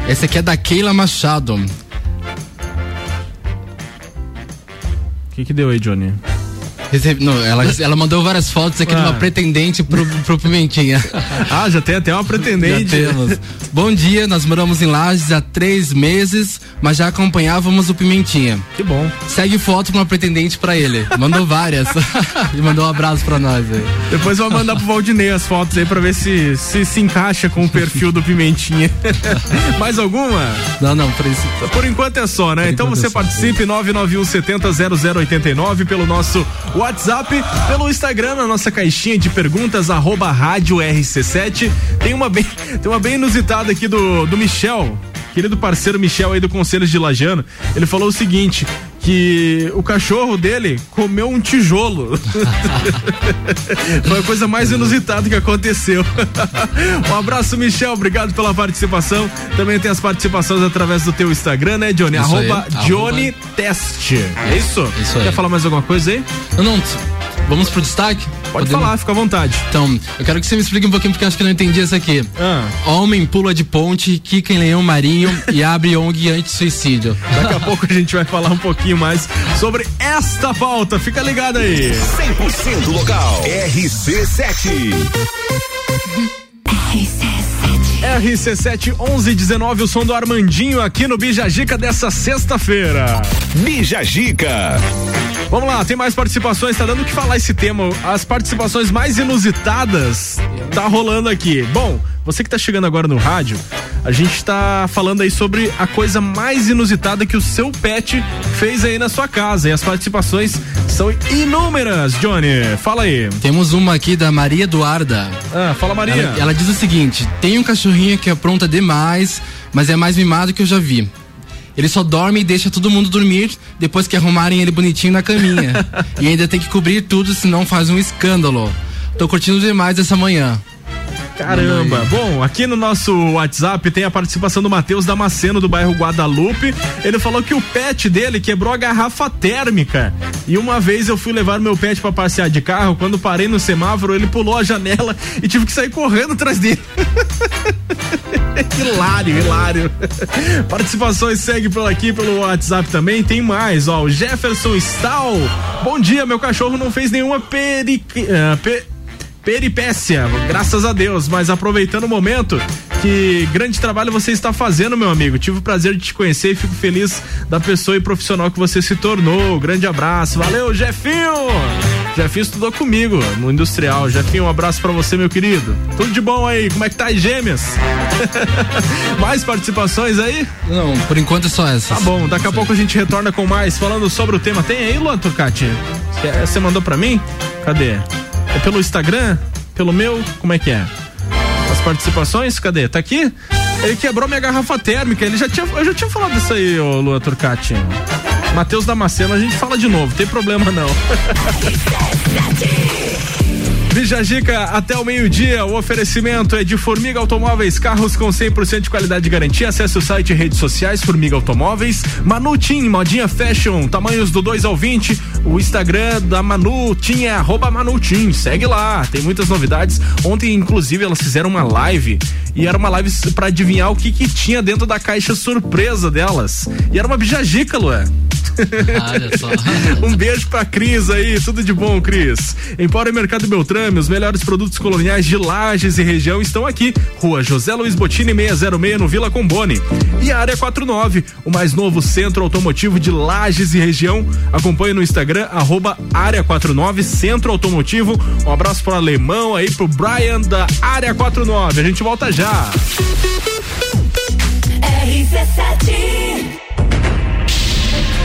Esse aqui é da Keila Machado. Que que deu aí, Johnny? Recebi- não, ela, ela mandou várias fotos aqui de uma Ah. pretendente pro, pro Pimentinha. Ah, já tem até uma pretendente. Já temos. Bom dia, nós moramos em Lages há três meses, mas já acompanhávamos o Pimentinha. Que bom. Segue foto pra uma pretendente pra ele. Mandou várias. e mandou um abraço pra nós aí. Depois vai mandar pro Valdinei as fotos aí pra ver se se, se encaixa com o perfil do Pimentinha. Mais alguma? Não, não, por isso. Por enquanto é só, né? então enquanto você é só. participe 991 70 0089 pelo nosso WhatsApp, pelo Instagram, na nossa caixinha de perguntas, arroba rádio RC7. Tem uma bem, tem uma bem inusitada aqui do, do Michel. Querido parceiro Michel aí do Conselhos de Lajano, ele falou o seguinte: que o cachorro dele comeu um tijolo. Foi a coisa mais inusitada que aconteceu. um abraço, Michel. Obrigado pela participação. Também tem as participações através do teu Instagram, né, Johnny? Isso aí, Arroba arroba- Johnny Test. É isso? Isso aí. Quer falar mais alguma coisa aí? Não, não, vamos pro destaque? Pode falar, fica à vontade. Então, eu quero que você me explique um pouquinho, porque eu acho que eu não entendi isso aqui. Ah. Homem pula de ponte, quica em leão marinho e abre ONG anti-suicídio. Daqui a pouco a gente vai falar um pouquinho mais sobre esta pauta. Fica ligado aí. 100% local. RC7. RC7 1119, o som do Armandinho aqui no Bijagica dessa sexta-feira. Bijagica. Vamos lá, tem mais participações, tá dando o que falar esse tema. As participações mais inusitadas tá rolando aqui. Bom, você que tá chegando agora no rádio, A gente tá falando aí sobre a coisa mais inusitada que o seu pet fez aí na sua casa. E as participações são inúmeras, Johnny. Fala aí. Temos uma aqui da Maria Eduarda. Ah, fala Maria. Ela, ela diz o seguinte: tem um cachorrinho que apronta demais, mas é mais mimado que eu já vi. Ele só dorme e deixa todo mundo dormir depois que arrumarem ele bonitinho na caminha. e ainda tem que cobrir tudo, senão faz um escândalo. Tô curtindo demais essa manhã. Caramba. Bom, aqui no nosso WhatsApp tem a participação do Matheus Damasceno do bairro Guadalupe. Ele falou que o pet dele quebrou a garrafa térmica. E uma vez eu fui levar meu pet para passear de carro, quando parei no semáforo, ele pulou a janela e tive que sair correndo atrás dele. hilário, hilário. Participações segue por aqui pelo WhatsApp também. Tem mais, ó. O Jefferson Stahl. Bom dia, meu cachorro não fez nenhuma peri... Uh, pe peripécia, graças a Deus. Mas aproveitando o momento, que grande trabalho você está fazendo, meu amigo. Tive o prazer de te conhecer e fico feliz da pessoa e profissional que você se tornou. Grande abraço. Valeu, Jefinho! Jefinho estudou comigo no industrial. Jefinho, um abraço para você, meu querido. Tudo de bom aí? Como é que tá as gêmeas? mais participações aí? Não, por enquanto é só essa. Tá bom, daqui a pouco a gente retorna com mais falando sobre o tema. Tem aí, Luan Turcati? Você mandou para mim? Cadê? É pelo Instagram? Pelo meu? Como é que é? As participações? Cadê? Tá aqui? Ele quebrou minha garrafa térmica. Ele já tinha, eu já tinha falado disso aí, ô Lua Turcati. Matheus Damasceno, a gente fala de novo, tem problema não. Bijagica até o meio-dia. O oferecimento é de Formiga Automóveis, carros com 100% de qualidade e garantia. Acesse o site e redes sociais Formiga Automóveis. Manutim, modinha fashion, tamanhos do 2 ao 20. O Instagram da Manutim é arroba Manutim. Segue lá, tem muitas novidades. Ontem, inclusive, elas fizeram uma live e era uma live para adivinhar o que, que tinha dentro da caixa surpresa delas. E era uma bijagica, Luan. Um beijo pra Cris aí, tudo de bom, Cris. Empório Mercado Beltrame, os melhores produtos coloniais de Lages e região estão aqui. Rua José Luiz Botini 606 no Vila Combone. E a área 49, o mais novo centro automotivo de Lages e região. Acompanhe no Instagram, arroba área 49 Centro Automotivo. Um abraço pro alemão aí, pro Brian da área 49. A gente volta já. RC7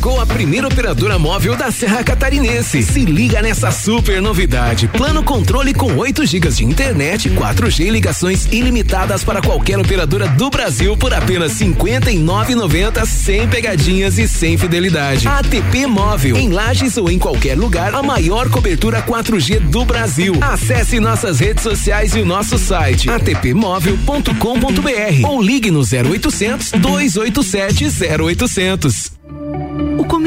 Chegou a primeira operadora móvel da Serra Catarinense. Se liga nessa super novidade. Plano controle com 8 GB de internet, 4G e ligações ilimitadas para qualquer operadora do Brasil por apenas R$ 59,90 sem pegadinhas e sem fidelidade. ATP Móvel. Em Lages ou em qualquer lugar, a maior cobertura 4G do Brasil. Acesse nossas redes sociais e o nosso site atpmóvel.com.br ou ligue no 0800 287 0800.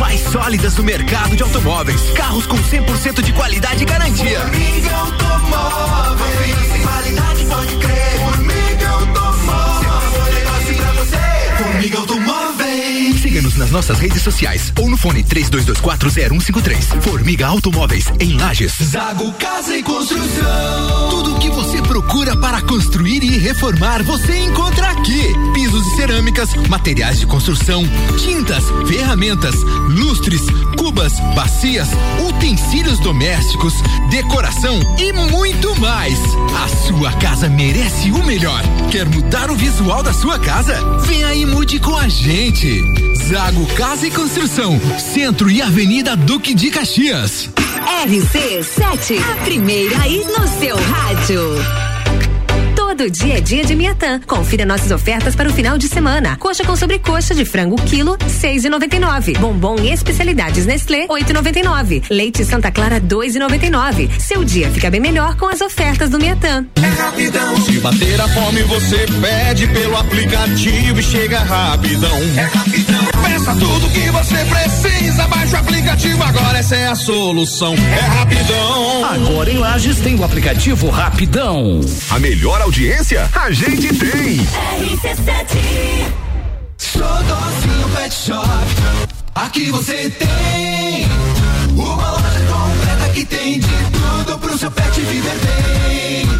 Mais sólidas do mercado de automóveis. Carros com 100% de qualidade e garantia. Formiga Automóveis. Qualidade, pode crer. Nas nossas redes sociais ou no fone 32240153. Formiga Automóveis em Lages. Zago Casa e Construção. Tudo o que você procura para construir e reformar, você encontra aqui. Pisos e cerâmicas, materiais de construção, tintas, ferramentas, lustres, cubas, bacias, utensílios domésticos, decoração e muito mais. A sua casa merece o melhor. Quer mudar o visual da sua casa? Vem aí mude com a gente. Zago Casa e Construção, Centro e Avenida Duque de Caxias. RC7, a primeira aí no seu rádio. Todo dia é dia de Miatã. Confira nossas ofertas para o final de semana. Coxa com sobrecoxa de frango quilo, seis e noventa e nove. Bombom e especialidades Nestlé, oito e noventa e nove. Leite Santa Clara, dois e noventa e nove. Seu dia fica bem melhor com as ofertas do Miatã. É rapidão. Se bater a fome, você pede pelo aplicativo e chega rapidão. É rapidão. Peça tudo que você precisa. Baixe o aplicativo agora, essa é a solução. É rapidão. Agora em Lages tem o aplicativo Rapidão. A melhor audiência a gente tem. Xodózinho Pet Shop. Aqui você tem uma loja completa que tem de tudo pro seu pet viver bem.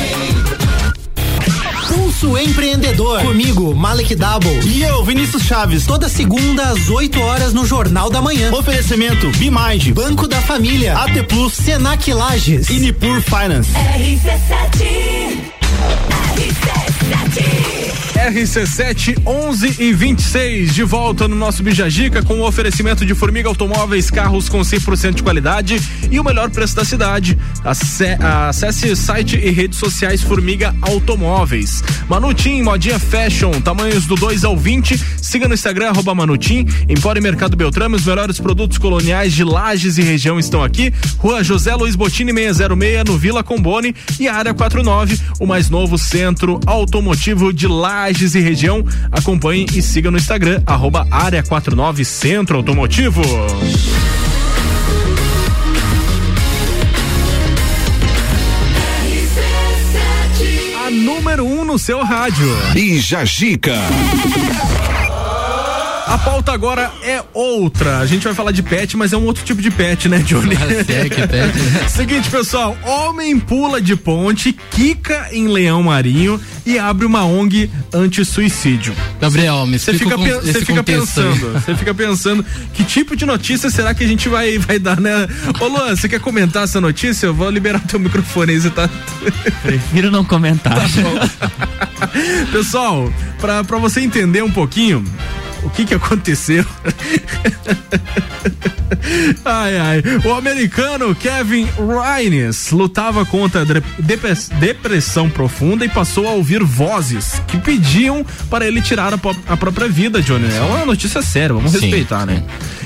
Pulso Empreendedor. Comigo, Malek Double. E eu, Vinícius Chaves. Toda segunda às 8 horas no Jornal da Manhã. Oferecimento Bimage, Banco da Família, AT Plus, Senac Lages e Nipur Finance. RC7 RC7 11 e 26 de volta no nosso Bijagica com o oferecimento de Formiga Automóveis, carros com 100% de qualidade e o melhor preço da cidade. Ace- Acesse site e redes sociais Formiga Automóveis. Manutim, modinha fashion, tamanhos do 2 ao 20. Siga no Instagram, arroba Manutim. Empório Mercado Beltrame, os melhores produtos coloniais de Lages e região estão aqui. Rua José Luiz Botini 606, no Vila Combone e área 49, o mais novo centro automotivo de Lages e região. Acompanhe e siga no Instagram, arroba área 49 Centro Automotivo. A número 1 um no seu rádio. Bija Gica. A pauta agora é outra. A gente vai falar de pet, mas é um outro tipo de pet, né, Johnny? é, que pet, né? Seguinte, pessoal: homem pula de ponte, quica em leão marinho e abre uma ONG anti-suicídio. Gabriel, me Você fica, você esse fica pensando, você fica pensando que tipo de notícia será que a gente vai, vai dar, né? Ô Luan, você quer comentar essa notícia? Eu vou liberar teu microfone aí, você tá. Prefiro não comentar. Pessoal, pra, pra você entender um pouquinho o que que aconteceu. ai, ai. O americano Kevin Rines lutava contra depressão profunda e passou a ouvir vozes que pediam para ele tirar a, a própria vida, Johnny. É uma notícia séria, vamos Sim, respeitar, né?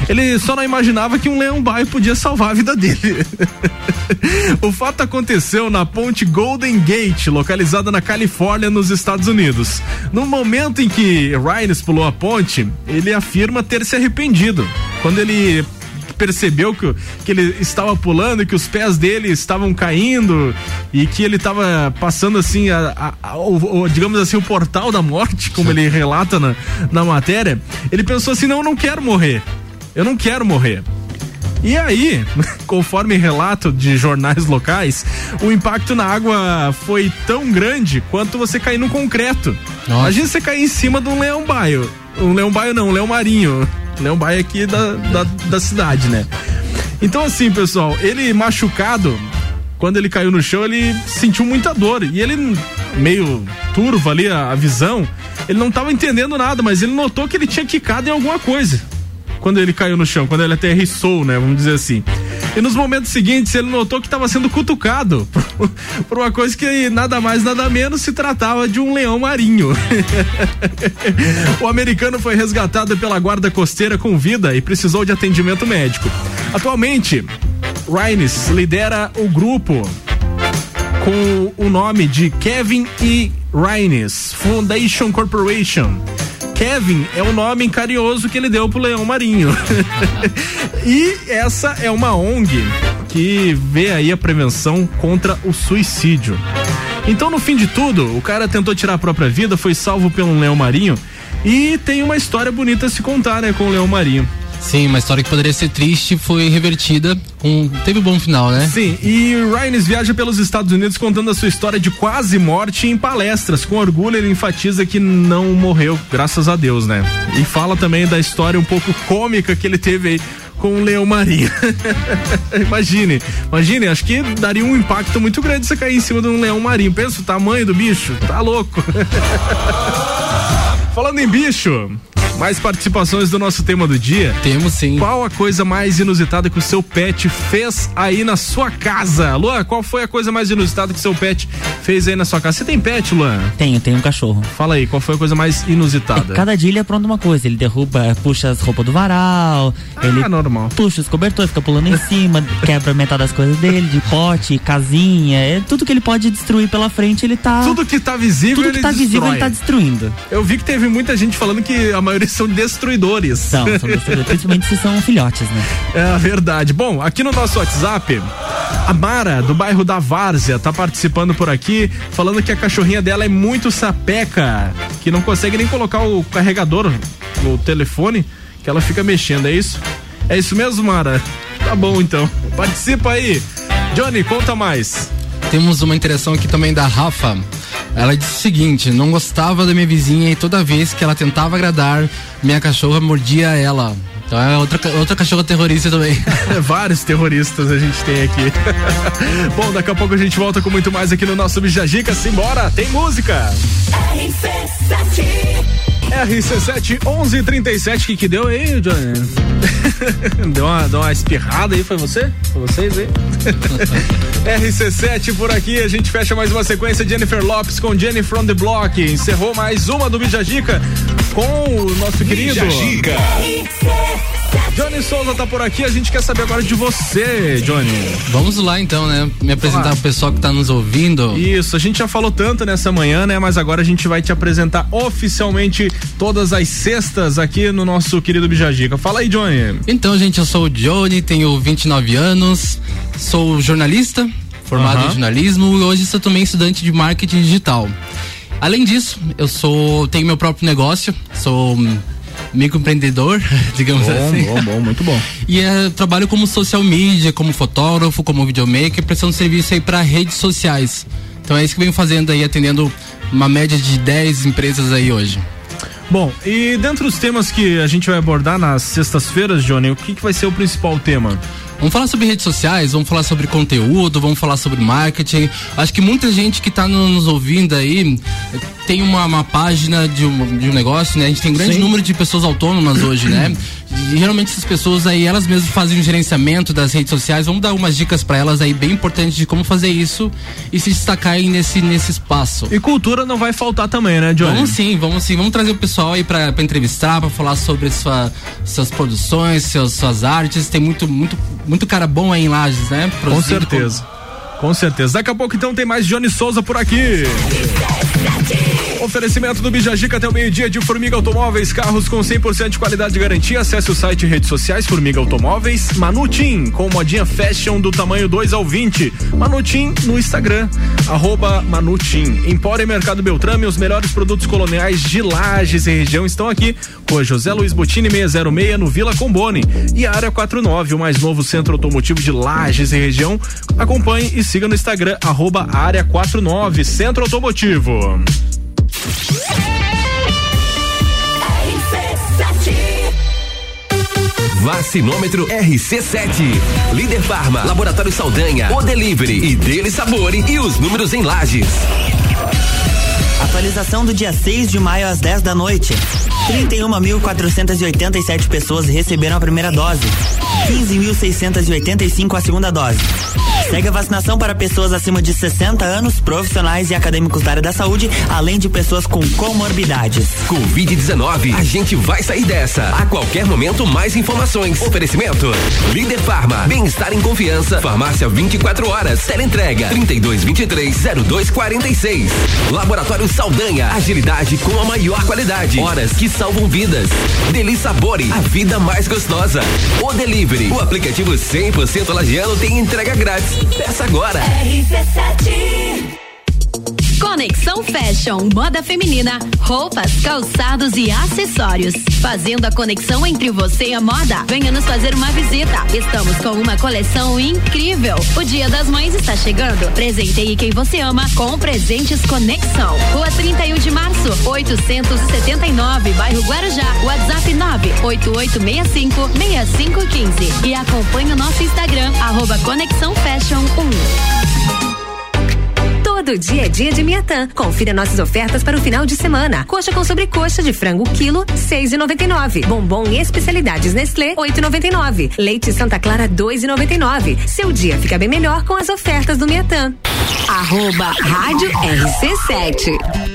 Ele só não imaginava que um leão baio podia salvar a vida dele. o fato aconteceu na ponte Golden Gate, localizada na Califórnia, nos Estados Unidos. No momento em que Rines pulou a ponte, ele afirma ter se arrependido. Quando ele percebeu que, que ele estava pulando e que os pés dele estavam caindo e que ele estava passando assim a, a- a- o, o- digamos assim o portal da morte como ele relata na, na matéria ele pensou assim não eu não quero morrer eu não quero morrer e aí, conforme relato de jornais locais, o impacto na água foi tão grande quanto você cair no concreto. Imagina você cair em cima de um leão baio. Um leão baio não, um leão marinho. Leão baio aqui da, da, da cidade, né? Então assim, pessoal, ele machucado, quando ele caiu no chão, ele sentiu muita dor. E ele, meio turvo ali a, a visão, ele não estava entendendo nada, mas ele notou que ele tinha quicado em alguma coisa quando ele caiu no chão, quando ele aterrissou, né? Vamos dizer assim. E nos momentos seguintes ele notou que estava sendo cutucado por, uma coisa que nada mais, nada menos se tratava de um leão marinho. o americano foi resgatado pela guarda costeira com vida e precisou de atendimento médico. Atualmente, Rines lidera o grupo com o nome de Kevin E. Rines Foundation Corporation. Kevin é o nome carinhoso que ele deu pro leão marinho. e essa é uma ONG que vê aí a prevenção contra o suicídio. Então, no fim de tudo, o cara tentou tirar a própria vida, foi salvo pelo leão marinho e tem uma história bonita a se contar, né, com o leão marinho. Sim, uma história que poderia ser triste foi revertida teve um bom final, né? Sim, e Rines viaja pelos Estados Unidos contando a sua história de quase morte em palestras. Com orgulho, ele enfatiza que não morreu, graças a Deus, né? E fala também da história um pouco cômica que ele teve aí com o leão marinho. imagine, imagine, acho que daria um impacto muito grande você cair em cima de um leão marinho. Pensa o tamanho do bicho, tá louco. Falando em bicho, mais participações do nosso tema do dia? Temos sim. Qual a coisa mais inusitada que o seu pet fez aí na sua casa? Luan, qual foi a coisa mais inusitada que seu pet fez aí na sua casa? Você tem pet, Luan? Tenho, tenho um cachorro. Fala aí, qual foi a coisa mais inusitada? É, cada dia ele apronta uma coisa. Ele derruba, puxa as roupas do varal. Ah, ele normal. puxa os cobertores, fica pulando em cima, quebra metade das coisas dele, de pote, casinha. É tudo que ele pode destruir pela frente, ele tá. Tudo que tá visível, Tudo ele que tá visível, destrói. ele tá destruindo. Eu vi que teve muita gente falando que a maioria são destruidores. São, são destruidores, principalmente se são filhotes, né? É verdade. Bom, aqui no nosso WhatsApp, a Mara, do bairro da Várzea, tá participando por aqui, falando que a cachorrinha dela é muito sapeca, que não consegue nem colocar o carregador no telefone, que ela fica mexendo, é isso? É isso mesmo, Mara? Tá bom então. Participa aí. Johnny, conta mais. Temos uma interação aqui também da Rafa. Ela disse o seguinte: não gostava da minha vizinha e toda vez que ela tentava agradar, minha cachorra mordia ela. Então é outra, outra cachorra terrorista também. Vários terroristas a gente tem aqui. Bom, daqui a pouco a gente volta com muito mais aqui no nosso Bijagica. Simbora, tem música. RC7 1137, que que deu aí, Johnny? deu, uma, deu uma espirrada aí, foi você? Foi vocês aí? RC7 por aqui, a gente fecha mais uma sequência. Jennifer Lopes com Jenny from the Block. Encerrou mais uma do Bijagica com o nosso querido. Bijagica. Johnny Souza tá por aqui, a gente quer saber agora de você, Johnny. Vamos lá então, né? Me apresentar Vamos lá. pro pessoal que tá nos ouvindo. Isso, a gente já falou tanto nessa manhã, né? Mas agora a gente vai te apresentar oficialmente todas as sextas aqui no nosso querido Bijagica. Fala aí, Johnny. Então, gente, eu sou o Johnny, tenho 29 anos, sou jornalista, formado Aham. em jornalismo e hoje sou também estudante de marketing digital. Além disso, eu sou tenho meu próprio negócio, sou microempreendedor, digamos Bom, assim. bom, bom, muito bom. E eh, trabalho como social media, como fotógrafo, como videomaker, prestando serviço aí para redes sociais. Então é isso que venho fazendo aí, atendendo uma média de 10 empresas aí hoje. Bom, e dentro dos temas que a gente vai abordar nas sextas-feiras, Johnny, o que, que vai ser o principal tema? Vamos falar sobre redes sociais, vamos falar sobre conteúdo, vamos falar sobre marketing. Acho que muita gente que está nos ouvindo aí tem uma, uma página de um, de um negócio, né? A gente tem um grande Sim. número de pessoas autônomas hoje, né? E geralmente essas pessoas aí, elas mesmas fazem o gerenciamento das redes sociais. Vamos dar umas dicas para elas aí bem importantes de como fazer isso e se destacar aí nesse, nesse espaço. E cultura não vai faltar também, né, Johnny? Vamos sim, vamos sim. Vamos trazer o pessoal aí pra, pra entrevistar, pra falar sobre sua, suas produções, seus, suas artes. Tem muito, muito, muito cara bom aí em Lages, né? Com Produzindo certeza. Com certeza. Daqui a pouco então tem mais Johnny Souza por aqui. Oferecimento do Bijagica até o meio-dia de Formiga Automóveis, carros com 100% de qualidade e garantia. Acesse o site e redes sociais Formiga Automóveis. Manutim, com modinha fashion do tamanho 2 ao 20. Manutim no Instagram, arroba Manutim. Empório e Mercado Beltrame, os melhores produtos coloniais de Lages e região estão aqui. Rua José Luiz Botini 606 no Vila Combone. E Área 49, o mais novo centro automotivo de Lages e região. Acompanhe e siga no Instagram, arroba Área 49, Centro Automotivo. Vacinômetro RC7. Líder Farma, Laboratório Saldanha, O Delivery e Dele Sabore e os números em lajes. Atualização do dia 6 de maio às 10 da noite. 31.487 pessoas receberam a primeira dose. 15.685 a segunda dose. Segue a vacinação para pessoas acima de 60 anos, profissionais e acadêmicos da área da saúde, além de pessoas com comorbidades. Covid-19, a gente vai sair dessa. A qualquer momento, mais informações. Oferecimento: Líder Farma, bem-estar em confiança. Farmácia 24 horas. Teleentrega 3223-0246. Laboratório Saldanha, agilidade com a maior qualidade. Horas que salvam vidas. Deli Sabore, a vida mais gostosa. O Delivery, o aplicativo 100% lagiano tem entrega grátis. Peça agora. RC7 Conexão Fashion, moda feminina, roupas, calçados e acessórios. Fazendo a conexão entre você e a moda. Venha nos fazer uma visita. Estamos com uma coleção incrível. O Dia das Mães está chegando. Presenteie quem você ama com presentes Conexão. Rua 31 de março, 879, bairro Guarujá. WhatsApp 98865 6515. E acompanhe o nosso Instagram, arroba Conexão Fashion 1. Todo dia é dia de Miatã. Confira nossas ofertas para o final de semana. Coxa com sobrecoxa de frango quilo, seis e noventa e nove. Bombom e especialidades Nestlé, oito e noventa e nove. Leite Santa Clara, dois e noventa e nove. Seu dia fica bem melhor com as ofertas do Miatã. Arroba Rádio RC7.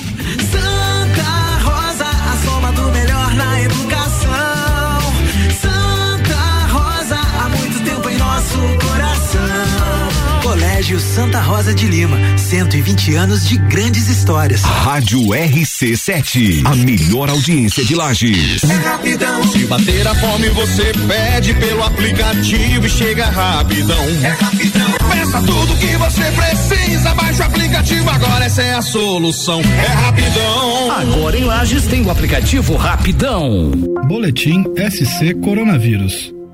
Colégio Santa Rosa de Lima, 120 anos de grandes histórias. Rádio RC7, a melhor audiência de Lages. É rapidão. Se bater a fome, você pede pelo aplicativo e chega rapidão. É rapidão. Peça tudo que você precisa, baixa o aplicativo agora, essa é a solução. É rapidão. Agora em Lages tem o aplicativo Rapidão. Boletim SC Coronavírus.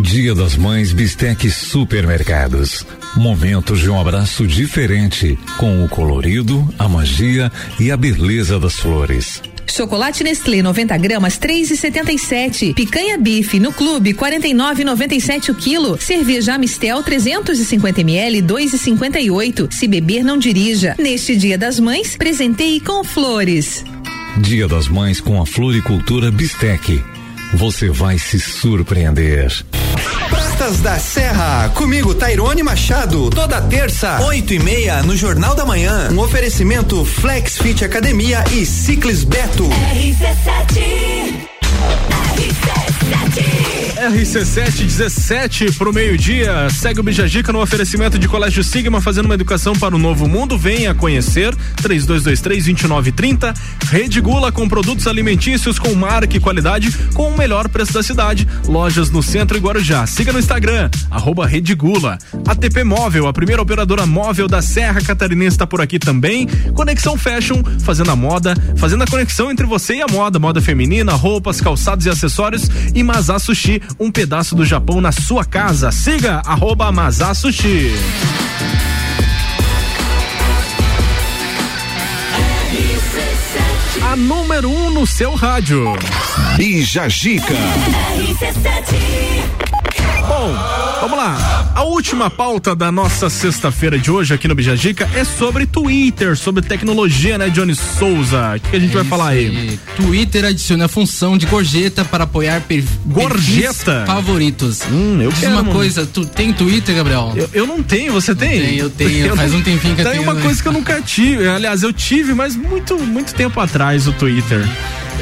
Dia das Mães Bistec Supermercados. Momentos de um abraço diferente, com o colorido, a magia e a beleza das flores. Chocolate Nestlé 90 gramas 3,77. Picanha bife no clube 49,97 o quilo. Cerveja Amistel 350 ml 2,58. Se beber não dirija. Neste Dia das Mães, presenteie com flores. Dia das Mães com a Floricultura Bistec. Você vai se surpreender. Pratas da Serra, comigo Tairone Machado, toda terça, oito e meia, no Jornal da Manhã. Um oferecimento Flex Fit Academia e Ciclis Beto. RC7 RC7 17 pro meio-dia. Segue o Bijagica no oferecimento de Colégio Sigma, fazendo uma educação para o novo mundo. Venha conhecer. 3223-2930. Rede Gula com produtos alimentícios com marca e qualidade com o melhor preço da cidade. Lojas no centro e Guarujá. Siga no Instagram, arroba Rede Gula. ATP Móvel, a primeira operadora móvel da Serra Catarinense está por aqui também. Conexão Fashion, fazendo a moda, fazendo a conexão entre você e a moda. Moda feminina, roupas, calçados e acessórios. E Mazá Sushi, um pedaço do Japão na sua casa. Siga arroba Sushi. A número 1 um no seu rádio. Bija Gica. Bom, vamos lá. A última pauta da nossa sexta-feira de hoje aqui no Bijagica é sobre Twitter, sobre tecnologia, né, Johnny Souza? O que, que a gente vai falar aí? Twitter adiciona a função de gorjeta para apoiar per Gorjeta? perfis favoritos. Hum, eu Diz quero, uma mano. coisa, tu tem Twitter, Gabriel? Eu, eu não tenho, você tem? tenho, eu tenho, faz um tempinho que eu Tem tenho, uma né? coisa que eu nunca tive. Aliás, eu tive, mas muito, muito tempo atrás o Twitter.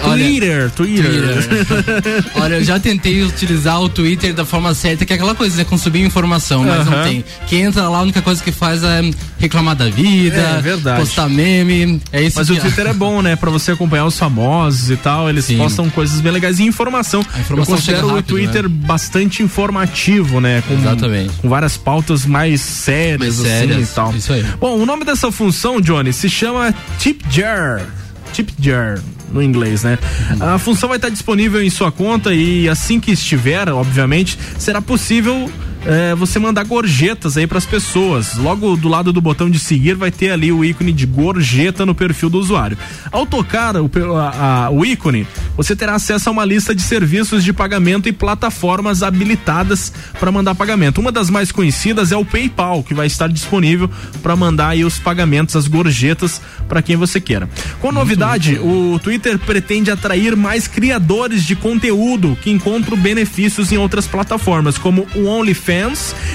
Olha, Twitter, Twitter. Olha, eu já tentei utilizar o Twitter da forma certa, que é aquela coisa, né? Consumir informação, mas não Aham. tem. Quem entra lá, a única coisa que faz é reclamar da vida, É, verdade. postar meme. É isso Mas que o Twitter é bom, né? Pra você acompanhar os famosos e tal. Eles postam coisas bem legais e informação. informação Eu considero chega o rápido, Twitter né? bastante informativo, né? Com, Exatamente. Com várias pautas mais sérias, Mais assim sérias, e tal. isso aí. Bom, o nome dessa função, Johnny, se chama Tip Jar. Tip Jar. No inglês, né? A função vai estar disponível em sua conta e assim que estiver, obviamente, será possível é, você mandar gorjetas aí pras pessoas. Logo do lado do botão de seguir vai ter ali o ícone de gorjeta no perfil do usuário. Ao tocar o, a- a- o ícone, você terá acesso a uma lista de serviços de pagamento e plataformas habilitadas para mandar pagamento. Uma das mais conhecidas é o PayPal, que vai estar disponível para mandar aí os pagamentos, as gorjetas para quem você queira. Com novidade, o Twitter pretende atrair mais criadores de conteúdo que encontram benefícios em outras plataformas, como o OnlyFans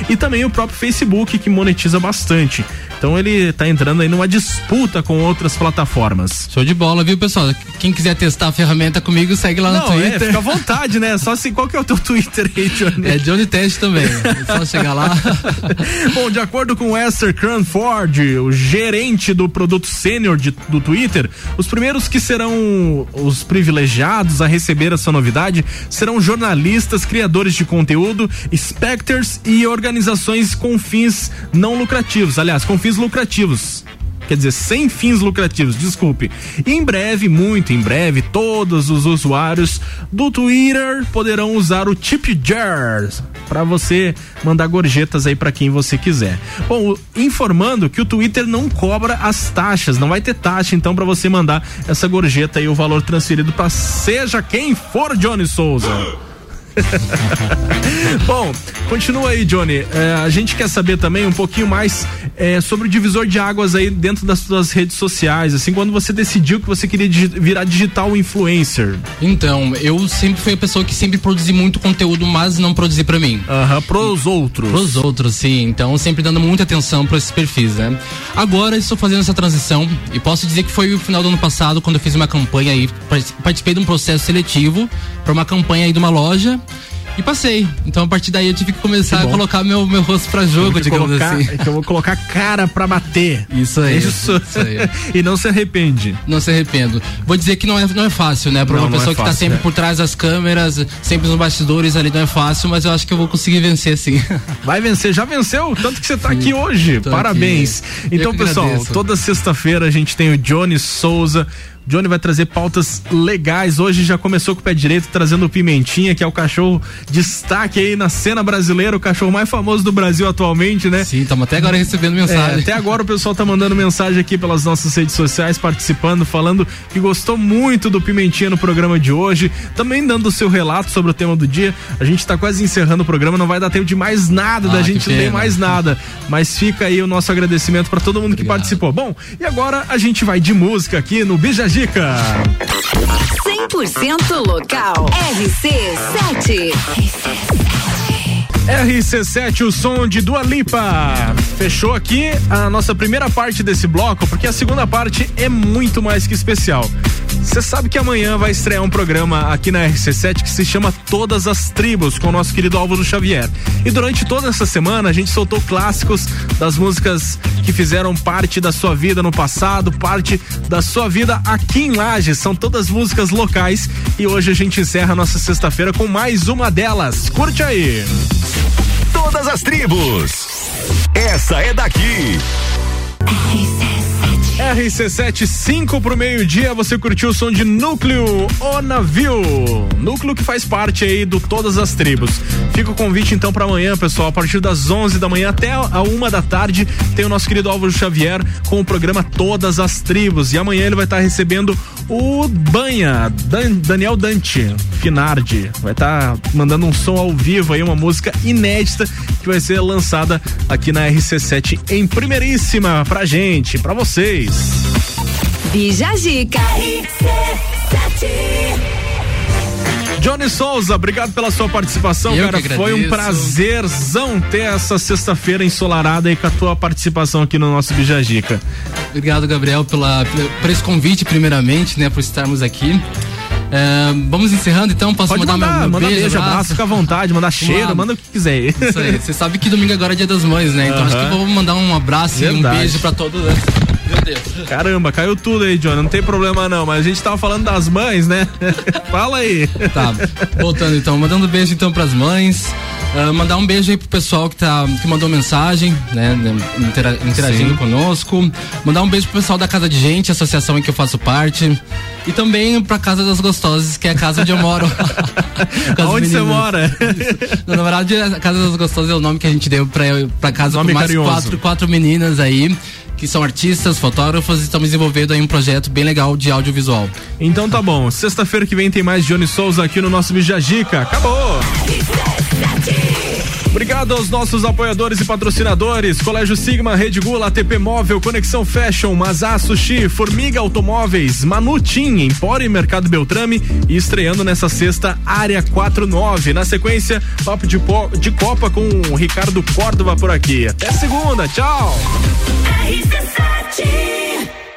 e também o próprio Facebook, que monetiza bastante. Então ele tá entrando aí numa disputa com outras plataformas. Show de bola, viu, pessoal? Quem quiser testar a ferramenta comigo, segue lá no Não, é, Twitter. fica à vontade, né? Só se qual que é o teu Twitter aí, Johnny? É Johnny Test também. É só chegar lá. Bom, de acordo com Esther Cranford, o gerente do produto sênior do Twitter, os primeiros que serão os privilegiados a receber essa novidade serão jornalistas, criadores de conteúdo, specters e organizações com fins não lucrativos. Aliás, com fins lucrativos. Quer dizer, sem fins lucrativos, desculpe. E em breve, muito em breve, todos os usuários do Twitter poderão usar o Tip Jar para você mandar gorjetas aí para quem você quiser. Bom, informando que o Twitter não cobra as taxas, não vai ter taxa então para você mandar essa gorjeta aí o valor transferido para seja quem for Johnny Souza. Bom, continua aí, Johnny. É, a gente quer saber também um pouquinho mais é, sobre o divisor de águas aí dentro das suas redes sociais. Assim, quando você decidiu que você queria digi- virar digital influencer. Então, eu sempre fui a pessoa que sempre produzi muito conteúdo, mas não produzi pra mim. Aham, pros outros. Pros outros, sim. Então, sempre dando muita atenção pra esses perfis, né? Agora, estou fazendo essa transição e posso dizer que foi o final do ano passado, quando eu fiz uma campanha aí, partic- participei de um processo seletivo pra uma campanha aí de uma loja. E passei. Então, a partir daí, eu tive que começar Que a colocar meu, meu rosto pra jogo, digamos colocar- assim. é que eu vou colocar cara pra bater. Isso aí. Isso. isso aí. e não se arrepende. Não se arrependo. Vou dizer que não é, não é fácil, né? Pra Não, uma é pessoa que tá fácil, sempre né? por trás das câmeras, sempre nos bastidores ali, não é fácil, mas eu acho que eu vou conseguir vencer sim. Vai vencer, já venceu, tanto que você tá aqui hoje. Parabéns. aqui. Então, pessoal, agradeço. toda sexta-feira a gente tem o Johnny Souza. Johnny vai trazer pautas legais. Hoje já começou com o pé direito, trazendo o Pimentinha, que é o cachorro destaque aí na cena brasileira, o cachorro mais famoso do Brasil atualmente, né? Sim, estamos até agora recebendo mensagem. É, até agora o pessoal tá mandando mensagem aqui pelas nossas redes sociais, participando, falando que gostou muito do Pimentinha no programa de hoje, também dando o seu relato sobre o tema do dia. A gente tá quase encerrando o programa, não vai dar tempo de mais nada, da Ah, que gente ler mais nada. Mas fica aí o nosso agradecimento para todo mundo que participou. Bom, e agora a gente vai de música aqui no Bijagica. 100% local. RC7. RC7, o som de Dua Lipa. Fechou aqui a nossa primeira parte desse bloco, porque a segunda parte é muito mais que especial. Você sabe que amanhã vai estrear um programa aqui na RC7 que se chama Todas as Tribos, com o nosso querido Álvaro Xavier. E durante toda essa semana a gente soltou clássicos das músicas que fizeram parte da sua vida no passado, parte da sua vida aqui em Lages. São todas músicas locais e hoje a gente encerra a nossa sexta-feira com mais uma delas. Curte aí! Todas as tribos. Essa é daqui. RC7 5 pro meio-dia, você curtiu o som de Núcleo O Navio. Núcleo que faz parte aí do Todas as Tribos. Fica o convite então para amanhã, pessoal, a partir das 11 da manhã até a uma da tarde, tem o nosso querido Álvaro Xavier com o programa Todas as Tribos. E amanhã ele vai estar recebendo o Banha, Dan- Daniel Dante Finardi. Vai estar mandando um som ao vivo aí, uma música inédita que vai ser lançada aqui na RC7 em primeiríssima pra gente, pra vocês. Bijagica. Johnny Souza, obrigado pela sua participação, Eu cara. que Foi um prazerzão ter essa sexta-feira ensolarada aí com a tua participação aqui no nosso Bijagica. Obrigado, Gabriel, pela, por esse convite, primeiramente, né, por estarmos aqui. É, vamos encerrando então, posso Pode mandar, mandar, meu, meu manda beijo, beijo, abraço, fica à vontade, mandar cheiro, lá. manda o que quiser. Isso aí, você sabe que domingo agora é dia das mães, né? Então acho que Aham. eu vou mandar um abraço e um Verdade. beijo pra todos. né? Meu Deus. Caramba, caiu tudo aí, John. Não tem problema não, mas a gente tava falando das mães, né? Fala aí. Tá, voltando então, mandando beijo então pras mães. ah, mandar um beijo aí pro pessoal que, tá, que mandou mensagem, né? né, intera- interagindo Sim. conosco. Mandar um beijo pro pessoal da Casa de Gente, associação em que eu faço parte. E também pra Casa das Gostosas, que é a casa onde eu moro. Onde você mora? Não, na verdade, a Casa das Gostosas é o nome que a gente deu pra, pra casa Nome com mais quatro, quatro meninas aí. Que são artistas, fotógrafos e estamos desenvolvendo aí um projeto bem legal de audiovisual. Então tá bom. Sexta-feira que vem tem mais Johnny Souza aqui no nosso Bijagica. Acabou! Obrigado aos nossos apoiadores e patrocinadores: Colégio Sigma, Rede Gula, ATP Móvel, Conexão Fashion, Mazá Sushi, Formiga Automóveis, Manutim, Empório e Mercado Beltrame e estreando nessa sexta, Área 49. Na sequência, Papo de, po- de Copa com o Ricardo Córdova por aqui. Até segunda, tchau! RC7